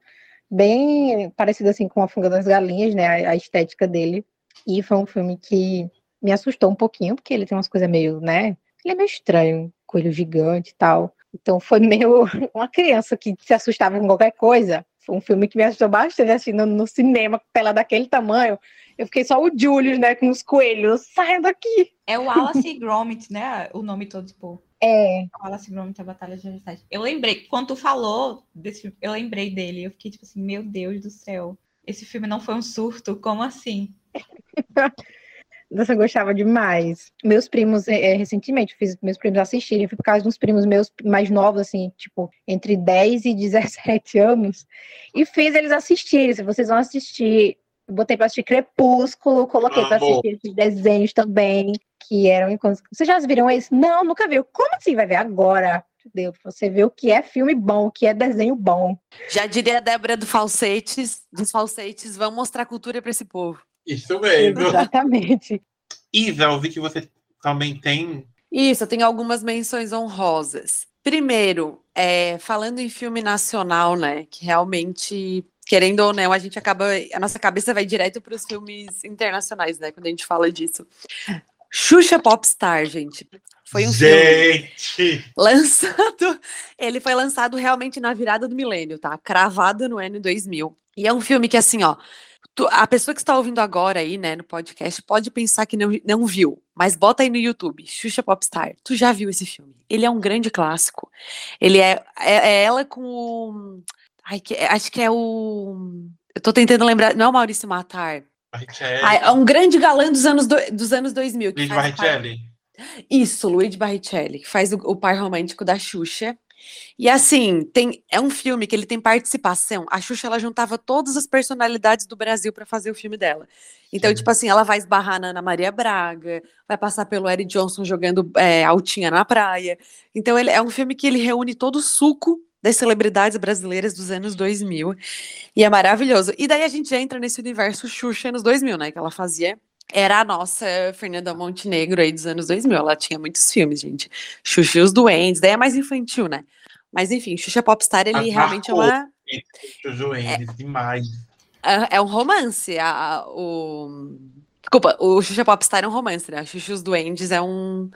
bem parecido assim com A Funga das Galinhas, né, a, estética dele. E foi um filme que me assustou um pouquinho, porque ele tem umas coisas meio, né, ele é meio estranho, coelho gigante e tal. Então foi meio [laughs] uma criança que se assustava com qualquer coisa. Foi um filme que me assustou bastante, assim, no, no cinema, tela daquele tamanho. Eu fiquei só o Julius, né, com os coelhos. Saia daqui! É o Wallace Gromit, né? O nome todo, tipo, É, Wallace Gromit, a Batalha de Vegetais. Eu lembrei, quando tu falou desse filme, eu lembrei dele. Eu fiquei tipo assim, meu Deus do céu. Esse filme não foi um surto? Como assim? [laughs] você gostava demais. Meus primos, é, é, recentemente, eu fiz meus primos assistirem. Foi por causa de uns primos meus mais novos, assim, tipo, entre 10 e 17 anos. E fiz eles assistirem. Se vocês vão assistir, eu botei pra assistir Crepúsculo, coloquei pra Amo. assistir esses desenhos também, que eram. Vocês já viram esse? Não, nunca viu. Como assim vai ver agora? Pra você ver o que é filme bom, o que é desenho bom. Já diria a Débora do falsetes, dos falsetes, vamos mostrar cultura pra esse povo. Isso mesmo. Exatamente. Isa, eu vi que você também tem. Isso, eu tenho algumas menções honrosas. Primeiro, é, falando em filme nacional, né? Que realmente, querendo ou não, a gente acaba. A nossa cabeça vai direto para os filmes internacionais, né? Quando a gente fala disso. Xuxa Popstar, gente. Foi um filme Gente! lançado. [laughs] Ele foi lançado realmente na virada do milênio, tá? Cravado no ano 2000. E é um filme que, assim, ó. tu- a pessoa que está ouvindo agora aí, né, no podcast, pode pensar que não, não viu, mas bota aí no YouTube, Xuxa Popstar. Tu já viu esse filme? Ele é um grande clássico. Ele é, é, é ela com o. Ai, que- acho que é o. Eu tô tentando lembrar. Não é o Maurício Matar. Barrichelli. Ah, é um grande galã dos anos, do- dos anos 2000. que Luiz o par- Barrichelli. isso, Luigi Barrichelli, que faz o, o par romântico da Xuxa. E assim, tem, é um filme que ele tem participação. A Xuxa ela juntava todas as personalidades do Brasil para fazer o filme dela. Então, Sim. tipo assim, ela vai esbarrar na Ana Maria Braga, vai passar pelo Eric Johnson jogando é, altinha na praia. Então, ele é um filme que ele reúne todo o suco das celebridades brasileiras dos anos 2000. E é maravilhoso. E daí a gente entra nesse universo Xuxa anos 2000, né? Que ela fazia era a nossa Fernanda Montenegro aí dos anos 2000. Ela tinha muitos filmes, gente. Xuxa e os Duendes, daí é mais infantil, né? Mas enfim, Xuxa Popstar, ele realmente é uma. Juju Endes, demais. É é um romance. A, a- o... Desculpa, o Xuxa Popstar é um romance, né? A Xuxa e os Duendes é um.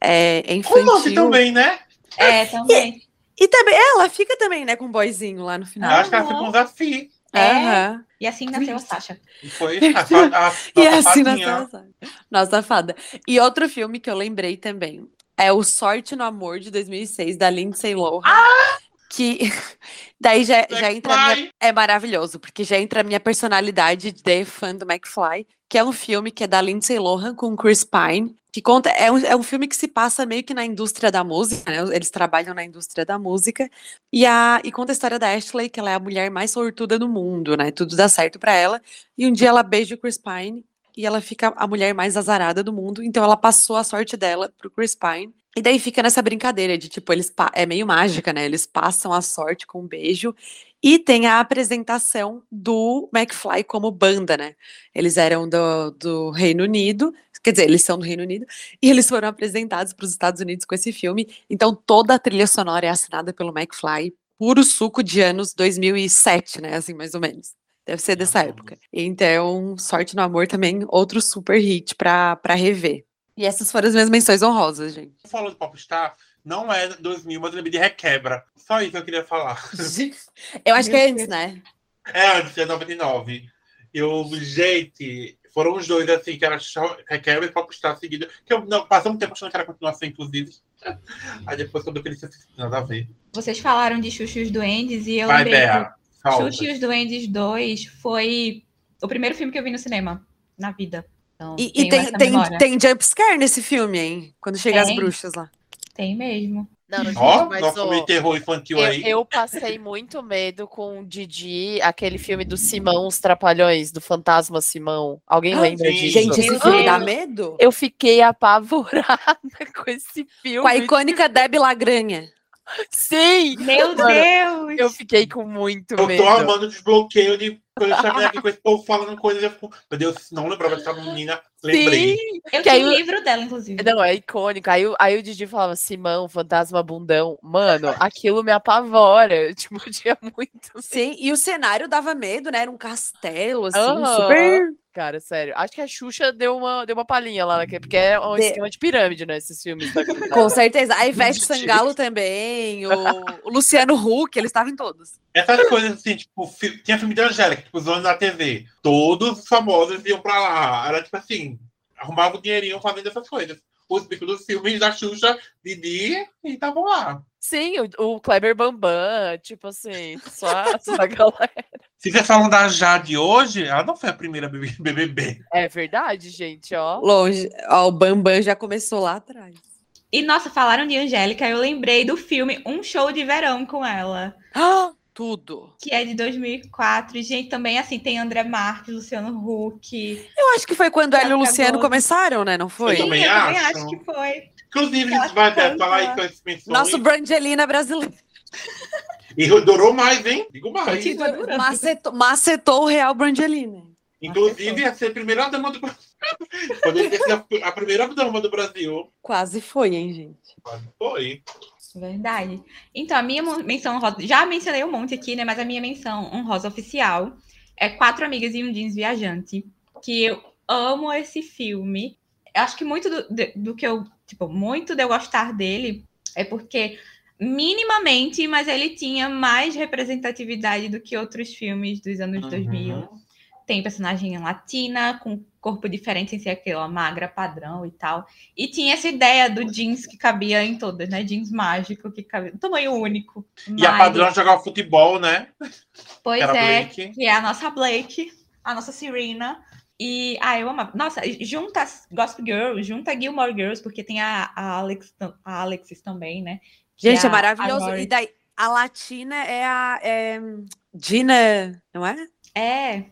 É, é infantil. Romance também, né? É, também. E também, ela fica também, né, com um boyzinho lá no Eu final. acho que ela ficou um desafio. É. Aham. E assim nasceu a Sasha. Foi [laughs] a, fa- a, E nossa assim, fadinha. nossa, nossa fada. E outro filme que eu lembrei também é O Sorte no Amor, de 2006, da Lindsay Lohan. Que [laughs] daí já, já entra a minha, é maravilhoso, porque já entra a minha personalidade de fã do McFly, que é um filme que é da Lindsay Lohan com Chris Pine, que conta é um, é um filme que se passa meio que na indústria da música, né? Eles trabalham na indústria da música e a e conta a história da Ashley, que ela é a mulher mais sortuda do mundo, né? Tudo dá certo pra ela. E um dia ela beija o Chris Pine e ela fica a mulher mais azarada do mundo, então ela passou a sorte dela pro Chris Pine. E daí fica nessa brincadeira de tipo, eles é meio mágica, né? Eles passam a sorte com um beijo e tem a apresentação do McFly como banda, né? Eles eram do, do Reino Unido, quer dizer, eles são do Reino Unido, e eles foram apresentados para os Estados Unidos com esse filme. Então toda a trilha sonora é assinada pelo McFly, puro suco de anos 2007, né? Assim, mais ou menos. Deve ser dessa época. Então, Sorte no Amor também, outro super hit pra rever. E essas foram as minhas menções honrosas, gente. Falou de Popstar, não é 2000, mas eu lembrei de Requebra. Só isso que eu queria falar. [laughs] Eu acho que é antes, né? É, antes de 99. Eu, gente, foram os dois, assim, que era Requebra e Popstar seguido. Que eu não, passei um tempo achando que era continuação, inclusive. [laughs] Aí depois, quando eu queria nada a ver. Vocês falaram de Xuxa e os Duendes e eu Vai, lembrei Bea. Xuxa e os Duendes 2 foi o primeiro filme que eu vi no cinema, na vida. Então, E, e tem, tem, memória. tem jumpscare nesse filme, hein? Quando chega as Tem. bruxas lá. Tem mesmo. Não, gente, Ó, mas nosso terror infantil eu, aí. eu passei muito medo com o Didi, aquele filme do Simão, Os Trapalhões, do Fantasma Simão. Alguém lembra sim. disso? Gente, esse filme dá medo? Eu fiquei apavorada [laughs] com esse filme. Com a icônica Debbie Lagranha. Sim! Meu Mano, Deus! Eu fiquei com muito Eu medo. tô amando o desbloqueio de quando eu chamei aqui com esse povo falando coisas. Eu fico, meu Deus, não lembrava dessa menina. Lembrei. Sim! Eu que tinha o eu- livro dela, inclusive. Não, é icônico. Aí, o- aí o Didi falava Simão, fantasma bundão. Mano, aquilo me apavora. Tipo, [laughs] tinha muito. Sim, e o cenário dava medo, né? Era um castelo, assim, Aham. super. Cara, sério. Acho que a Xuxa deu uma, deu uma palhinha lá, naquele, porque é um De- esquema de pirâmide, né? Esses filmes. Da... [laughs] Com certeza. A Ivete. Sangalo também, o, o Luciano Huck, eles estavam em todos. Essas coisas assim, tipo, fi- tinha filme de Angélica, tipo, os anos da TV. Todos os famosos iam pra lá. Era tipo assim, arrumavam o dinheirinho fazendo essas coisas. Os bicos dos filmes da Xuxa, Didi, e estavam lá. Sim, o, o Kleber Bambam, tipo assim, só, [laughs] só a galera. Se você falam da Jade hoje, ela não foi a primeira BBB. [laughs] É verdade, gente, ó. Longe. Ó, o Bambam já começou lá atrás. E, nossa, falaram de Angélica, eu lembrei do filme Um Show de Verão com ela, Ah, tudo. que é de 2004. E, gente, também, assim, tem André Marques, Luciano Huck. Eu acho que foi quando ela e o Luciano acabou. começaram, né? Não foi? Eu também Sim, eu também acho. acho que foi. Inclusive, vai canta. falar aí com as menções. Nosso Brangelina brasileiro. E durou mais, hein? Digo mais. Macetou, macetou o Real Brangelina. Inclusive, ia ser a primeira dama do [laughs] Poderia ser a, a primeira dama do Brasil. Quase foi, hein, gente? Quase foi. Verdade. Então, a minha menção honrosa, já mencionei um monte aqui, né? Mas a minha menção honrosa oficial é Quatro Amigas e um Jeans Viajante, que eu amo esse filme. Eu acho que muito do, do que eu, tipo, muito de eu gostar dele é porque minimamente, mas ele tinha mais representatividade do que outros filmes dos anos 2000 Uhum. Tem personagem latina, com corpo diferente, sem ser aquela magra padrão e tal. E tinha essa ideia do jeans que cabia em todas, né? Jeans mágico, que cabia. Tamanho único. E a padrão jogava futebol, né? Pois que era é, Blake. que é a nossa Blake, a nossa Serena. E, ah, eu amava. Nossa, junta Gospel Girl, junta Gilmore Girls, porque tem a, a, Alex, a Alexis também, né? Que Gente, é a maravilhoso. E daí, a latina é a é, Gina, não é? É,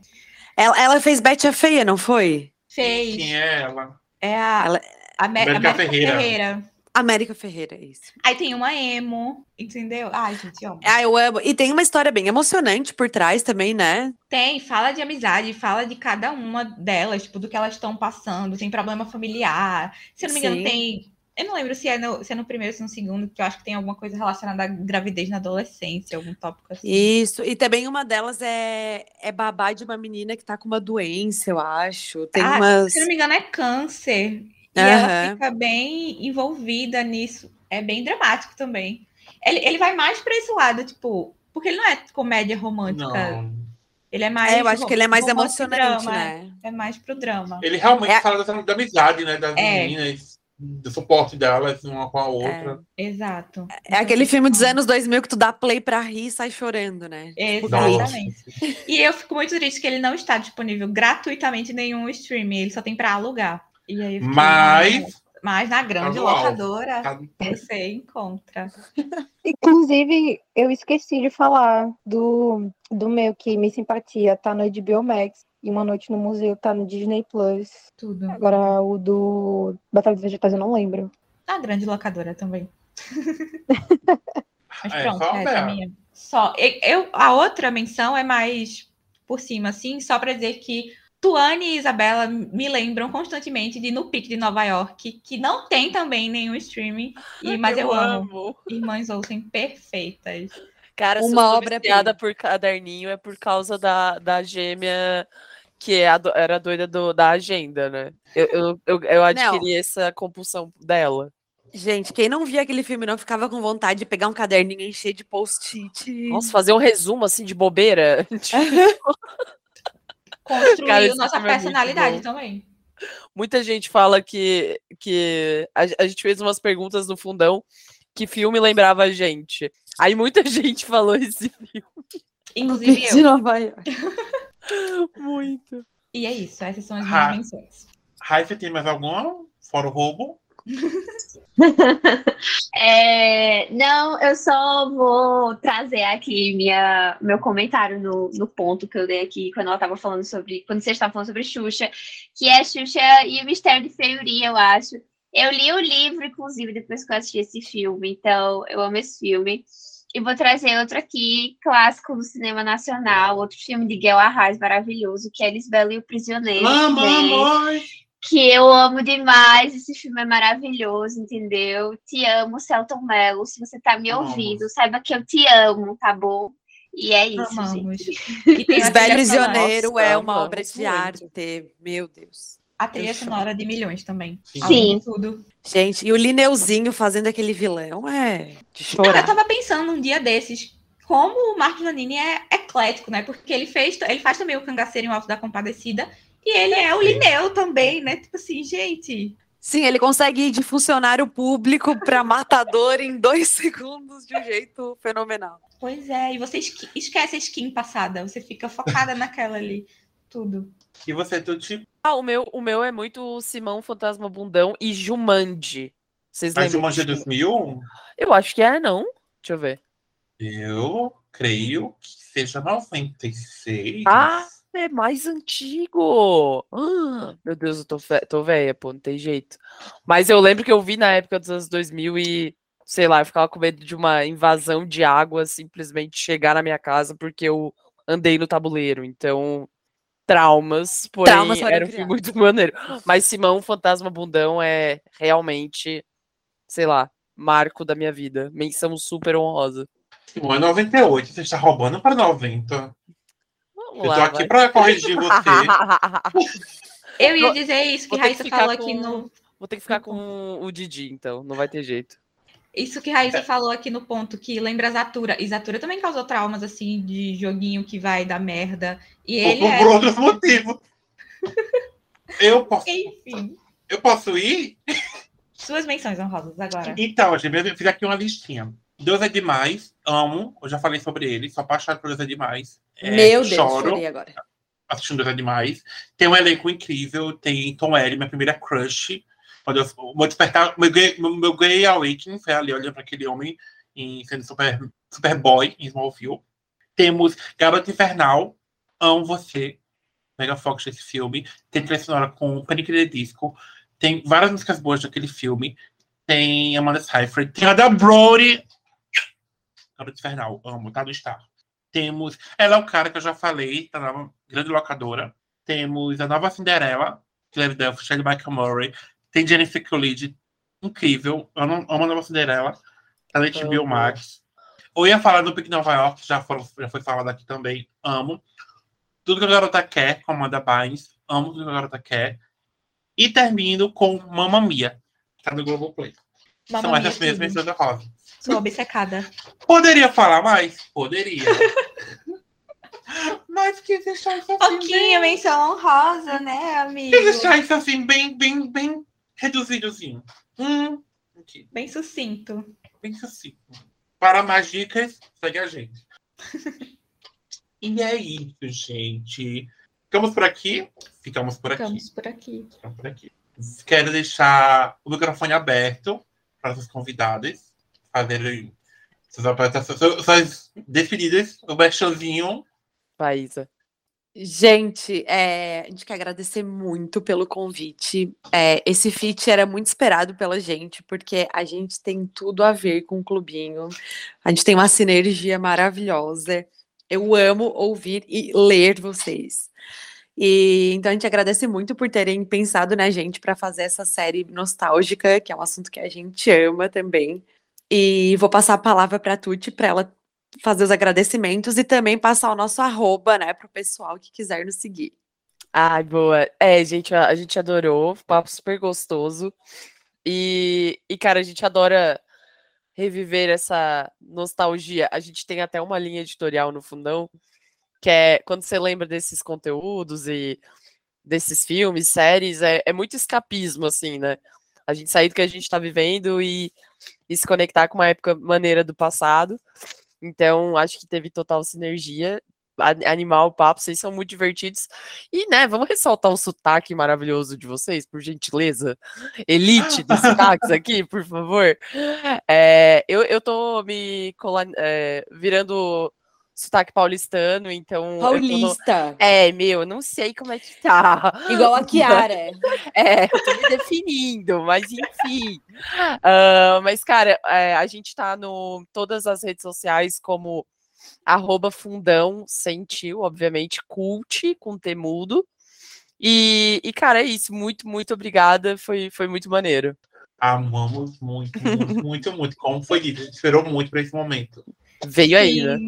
Ela, ela fez Betty a Feia, não foi? fez. Quem é ela? É a, Ela- Amé- América América Ferreira. Ferreira. América Ferreira, é isso. Aí tem uma emo, entendeu? Ai, gente, amo. Ah, eu amo. E tem uma história bem emocionante por trás também, né? Tem, fala de amizade, fala de cada uma delas, tipo, do que elas estão passando, tem problema familiar. Se eu não me engano, Sim. tem. Eu não lembro se é, no, se é no primeiro ou se é no segundo, porque eu acho que tem alguma coisa relacionada à gravidez na adolescência, algum tópico assim. Isso. E também uma delas é, é babá de uma menina que tá com uma doença, eu acho. Tem Ah, umas. Se não me engano, é câncer. E ela Aham. fica bem envolvida nisso. É bem dramático também. Ele, ele vai mais pra esse lado, tipo, porque ele não é comédia romântica. Não. Ele é mais. É, eu acho que ele é mais emocionante, drama, né? É, é mais pro drama. Ele realmente É- fala dessa, da amizade, né? Das É. meninas, do suporte delas uma com a outra. Exato. É aquele filme dos anos 2000 que tu dá play pra rir e sai chorando, né? Exatamente. E eu fico muito triste que ele não está disponível gratuitamente em nenhum streaming, ele só tem para alugar. E aí Mas- mas na grande Tá alvo. locadora Tá- você encontra. Inclusive, eu esqueci de falar do, do meu que Me Simpatia tá no HBO Max e Uma Noite no Museu tá no Disney Plus. Tudo. Agora o do Batalha dos Vegetais eu não lembro. Na grande locadora também. [laughs] Mas É, pronto, só essa é a minha. Só. Eu, a outra menção é mais por cima, assim, só para dizer que Tuane e Isabela me lembram constantemente de No Pique de Nova York, que não tem também nenhum streaming, e, mas eu, amo. [laughs] Irmãs Olsen perfeitas. Cara, se Uma eu obra viciada por caderninho é por causa da, da gêmea que é a era doida do- da agenda, né? Eu, eu, eu, eu adquiri essa compulsão dela. Gente, quem não via aquele filme não ficava com vontade de pegar um caderninho e encher de post-it. Nossa, fazer um resumo assim de bobeira. [laughs] [laughs] Construiu Cara, nossa é personalidade também. Muita gente fala que, que a, a gente fez umas perguntas no fundão que filme lembrava a gente. Aí muita [laughs] gente falou esse filme. Inclusive De eu. Nova York. [laughs] Muito. E é isso, essas são as minhas menções. Raíssa, tem mais alguma? Fora o roubo? [laughs] É, não, eu só vou trazer aqui minha, meu comentário no, no ponto que eu dei aqui quando ela estava falando sobre. Quando você estava falando sobre Xuxa, que é Xuxa e o Mistério de Feiuria, eu acho. Eu li o livro, inclusive, depois que eu assisti esse filme, então eu amo esse filme. E vou trazer outro aqui, clássico do cinema nacional, outro filme de Guel Arraes maravilhoso, que é Lisbela e o Prisioneiro. Amo, amor! que eu amo demais. Esse filme é maravilhoso, entendeu? Te amo, Celton Mello. Se você tá me ouvindo, saiba que eu te amo, tá bom? E é isso, Amamos. gente. [laughs] E tem a Lisbelo trilha sonora- Prisioneiro é uma obra de arte. Meu Deus. A trilha sonora de milhões também. Sim. Além de tudo. Gente, e o Lineuzinho fazendo aquele vilão é de Não, eu chorar. tava pensando um dia desses, como o Marcos Nanini é eclético, né? Porque ele fez, ele faz também o cangaceiro em Alto da Compadecida. E ele é o Lineu também, né? Tipo assim, gente. Sim, ele consegue ir de funcionário público para matador em dois [laughs] segundos de um jeito fenomenal. Pois é, e você esque- esquece a skin passada, você fica focada naquela ali. Tudo. E você, Tuti? Ah, o meu, o meu é muito Simão Fantasma Bundão e Jumanji. Vocês A lembram? Jumanji de- 2000? Eu acho que é, não? Deixa eu ver. Eu creio que seja 96. Ah, é mais antigo. Ah, meu Deus, eu tô, tô velha, pô, não tem jeito. Mas eu lembro que eu vi na época dos anos 2000 e, sei lá, eu ficava com medo de uma invasão de água simplesmente chegar na minha casa porque eu andei no tabuleiro. Então, traumas, porém Traumas era um filme muito maneiro. Mas Simão Fantasma Bundão é realmente, sei lá, marco da minha vida. Menção super honrosa. Simão é 98, você está roubando para 90. Vamos Eu tô lá, aqui vai. para corrigir você. Eu ia dizer isso que Raíssa falou com- aqui no. Vou ter que ficar com o Didi, então, não vai ter jeito. Isso que Raíssa falou aqui no ponto, que lembra Zatura. E Zatura também causou traumas, assim, de joguinho que vai dar merda. E ele por, é. por outros motivos. [laughs] Eu posso, Enfim. eu posso ir? Suas menções honrosas agora. Então, gente, eu fiz aqui uma listinha. Deus é demais, amo. Eu já falei sobre ele, sou apaixonado por Deus é demais. É, Meu Deus, choro agora. assistindo Deus é demais. Tem um elenco incrível, tem Tom Ellie, minha primeira crush. Quando eu, o meu despertar, meu gay, meu, meu awakening foi ali olhando para aquele homem em sendo super, super boy em Smallville. Temos Garota Infernal, amo você. Mega Fox desse filme. Tem trilha sonora com Panic! The Disco. Tem várias músicas boas daquele filme. Tem Amanda Seyfried. Tem a da Brody. Garota Infernal, amo, tá no Star. Temos. Ela é o cara que eu já falei, tá na grande locadora. Temos a nova Cinderela, Claire Duff, Shelley Michael Murray. Tem Jennifer Coolidge, incrível. Eu não amo a nova Cinderela. Tá na HBO. Max. Eu ia falar do Pique Nova York, já, foram, já foi falado aqui também. Amo. Tudo que a garota quer, com Amanda Bynes. Amo tudo que a garota quer. E termino com Mamma Mia, que tá no Globoplay. São Mamma Mia, essas minhas menções honrosas. Sou obcecada. Poderia falar mais? Poderia. [laughs] Mas quis deixar isso assim. Pouquinha bem- menção honrosa, né, amigo? Quis deixar isso assim, bem, bem, bem reduzidozinho. Hum, aqui, Bem sucinto. bem sucinto. Para mais dicas, segue a gente. [laughs] e é isso, gente. Ficamos por aqui? Ficamos por aqui. Ficamos por aqui. Ficamos por aqui. Quero deixar o microfone aberto para os convidados fazerem suas apresentações, suas- definidas, o merchanzinho. Paísa. Gente, é, a gente quer agradecer muito pelo convite. É, esse feat era muito esperado pela gente, porque a gente tem tudo a ver com o clubinho. A gente tem uma sinergia maravilhosa. Eu amo ouvir e ler vocês. E então a gente agradece muito por terem pensado na gente para fazer essa série nostálgica, que é um assunto que a gente ama também. E vou passar a palavra para a Tuti para ela fazer os agradecimentos e também passar o nosso arroba, né, para o pessoal que quiser nos seguir. Ai, boa. É, gente, a, a gente adorou. Papo super gostoso. E, e, cara, a gente adora reviver essa nostalgia. A gente tem até uma linha editorial no fundão, que é quando você lembra desses conteúdos e desses filmes, séries, é, é muito escapismo, assim, né? A gente sair do que a gente tá vivendo e, e se conectar com uma época maneira do passado. Então, acho que teve total sinergia. a- Animar o papo, vocês são muito divertidos. E, né, vamos ressaltar o sotaque maravilhoso de vocês, por gentileza. Elite dos [laughs] sotaques aqui, por favor. É, eu, eu tô me é, virando sotaque paulistano, então. Paulista, É, meu, não sei como é que tá. [laughs] igual a Kiara. [laughs] É, eu tô me definindo, mas enfim. Ah, mas, cara, é, a gente tá no todas as redes sociais como arroba fundão sem tio, obviamente, cult com temudo. E, e, cara, é isso. Muito, muito obrigada. Foi, foi muito maneiro. Amamos muito, muito, muito, muito. Como foi dito, a gente esperou muito para esse momento. Veio aí, né?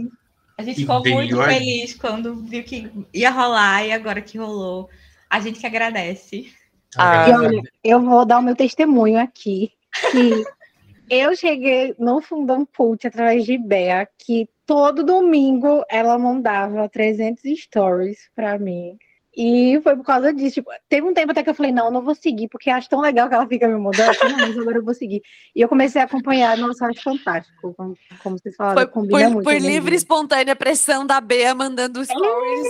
A gente ficou muito feliz quando viu que ia rolar e agora que rolou. A gente que agradece. Ah. E olha, eu vou dar o meu testemunho aqui. Que [laughs] eu cheguei no Fundão Cult através de Bea, que todo domingo ela mandava 300 stories pra mim. E foi por causa disso. Tipo, teve um tempo até que eu falei, não, eu não vou seguir, porque acho tão legal que ela fica me mandando. Eu falei, não, mas agora eu vou seguir. E eu comecei a acompanhar, nossa, acho fantástico. Como, como vocês falaram, Foi combina por, muito. por em livre e espontânea pressão da Bea mandando stories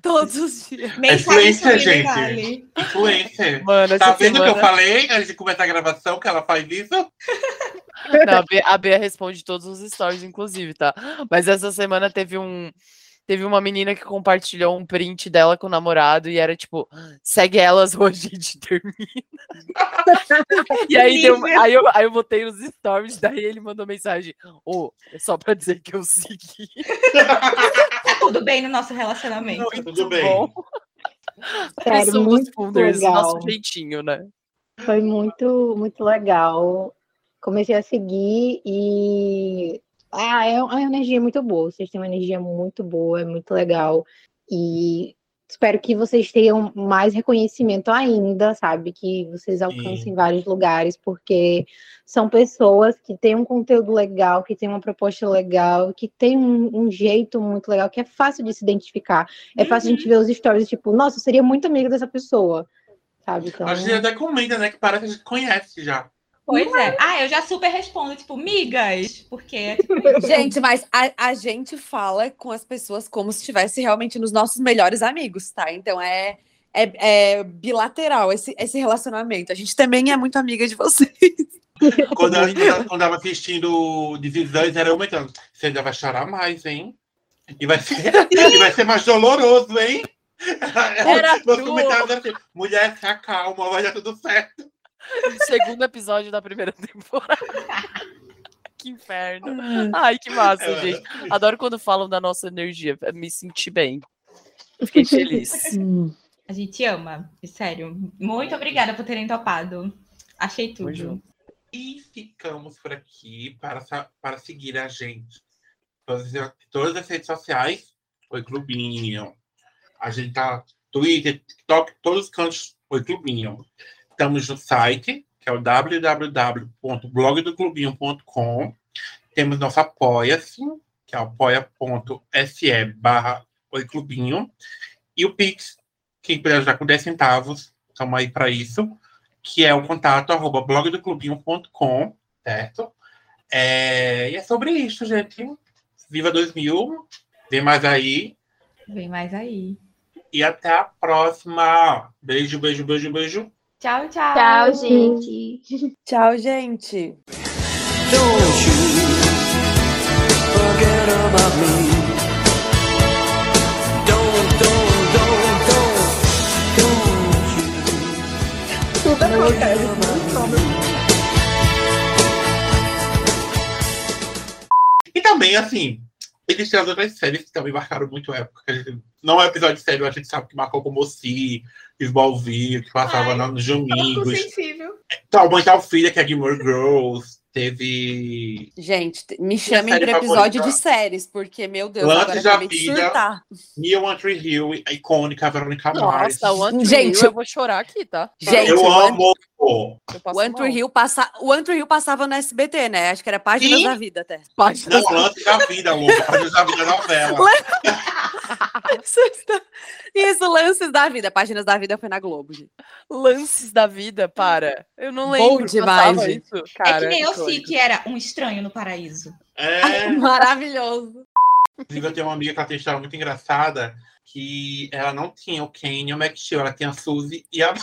todos os dias. Mensagem influência, gente. vale. Influencer. Mano, Tá vendo o que eu semana- falei antes de começar a gravação que ela faz isso? Não, a Bea, a Bea responde todos os stories, inclusive, tá? Mas essa semana teve um. Teve uma menina que compartilhou um print dela com o namorado e era tipo, segue elas ou a gente termina. e aí, deu, aí, eu, aí eu botei nos stories, daí ele mandou mensagem: Ô, é só pra dizer que eu segui. Tá [laughs] tudo bem no nosso relacionamento. Tudo bem. bom. Sério, Pressão dos muito funders, legal. nosso jeitinho, né? Foi muito, muito legal. Comecei a seguir e. Ah, é uma energia muito boa. Vocês têm uma energia muito boa, é muito legal. E espero que vocês tenham mais reconhecimento ainda, sabe? Que vocês alcancem vários lugares, porque são pessoas que têm um conteúdo legal, que têm uma proposta legal, que têm um, um jeito muito legal, que é fácil de se identificar. É fácil a gente ver os stories, tipo, nossa, eu seria muito amiga dessa pessoa. Sabe? Então, A gente até comenta, né? Que parece que a gente conhece já. Pois é. Ah, eu já super respondo, tipo, migas, porque [laughs] Gente, mas a, a gente fala com as pessoas como se estivesse realmente nos nossos melhores amigos, tá? Então é, é, é bilateral esse, esse relacionamento. A gente também é muito amiga de vocês. [laughs] Quando a gente quando tava assistindo Divisões, era eu comentando. Você ainda vai chorar mais, hein? E vai ser, [laughs] e vai ser mais doloroso, hein? Era Meus comentários eram assim, mulher, se acalma, vai dar tudo certo. [laughs] Segundo episódio da primeira temporada. [laughs] que inferno. Ai, que massa, É, gente. Adoro quando falam da nossa energia. Me senti bem. Fiquei feliz. [laughs] a gente ama. Sério. Muito obrigada por terem topado. Achei tudo. E ficamos por aqui para, para seguir a gente. Todas, as- todas as redes sociais, Oi Clubinho. A gente tá Twitter, TikTok, todos os cantos, Oi Clubinho. Estamos no site, que é o www.blogdoclubinho.com. Temos nosso apoia-se, que é apoia.se barra Oi Clubinho. E o Pix, quem puder ajudar com 10 centavos, estamos aí para isso que é o contato arroba blogdoclubinho.com, certo? É, e é sobre isso, gente. Viva 2000, vem mais aí. Vem mais aí. E até a próxima. Beijo, beijo, beijo, beijo. Tchau, tchau. Tchau, gente. Tchau, gente. Don't you forget about me. Don't, don't, don't, don't, don't you Tudo acontece. E também, assim, existem as outras séries que também marcaram muito a época. gente- não é episódio sério, a gente sabe que marcou como Si, Smallville, que passava Ai, nos Tópico domingos. Tal Mãe Tal Filha, que é Gilmore Girls. Teve Gente, te- me chamem para episódio favorita? de séries, porque, meu Deus, Lances agora eu da acabei de surtar. Neil Tree Hill, a icônica Verônica Mars. Nossa, o Gente, Hill, eu vou chorar aqui, tá? Gente, Eu amo. O mal. Hill, passa... o Tree Hill passava no SBT, né? Acho que era Páginas Sim. da Vida até. Páginas Não, lance da vida, louco. Páginas da vida novela. [laughs] [laughs] Isso, Lances da Vida. Páginas da Vida foi na Globo, gente. lances da vida, para. Eu não Bom lembro. demais, passava gente. isso. é Cara, que nem eu sei que era um estranho no paraíso. É, [laughs] Maravilhoso. inclusive eu tenho uma amiga que ela tem uma história muito engraçada, que ela não tinha o Ken e o Max Steel, ela tinha a Suzy e a...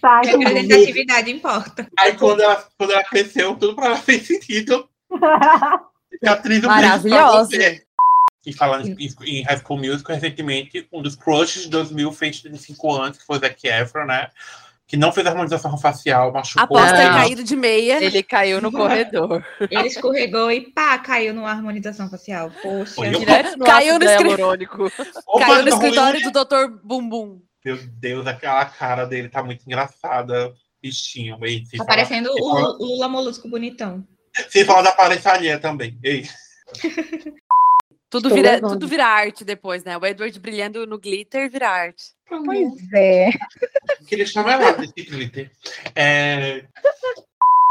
Sai A do mundo. representatividade importa. Aí quando ela, quando ela cresceu, tudo pra ela fez sentido. [laughs] A atriz Maravilhosa. E falando em, em High School Musical, recentemente, um dos crushes de 2000 fez 35 anos, que foi o Zac Efron, né? Que não fez harmonização facial, machucou. Após ter caído de meia. Ele caiu no corredor. Ele escorregou e pá, caiu numa harmonização facial. Poxa. Foi eu. Direto no Caiu no escri-. Opa, Caiu no tá escritório ruim. do Dr. Bumbum. Meu Deus, aquela cara dele tá muito engraçada. Bichinho. Ei, sem Tá falar- parecendo o, o Lula Molusco bonitão. Sem falar da aparência alheia também. Ei. [laughs] Tudo vira, levando. tudo vira arte depois, né? O Edward brilhando no glitter vira arte. Pois é. Queria chamar ela desse glitter. É,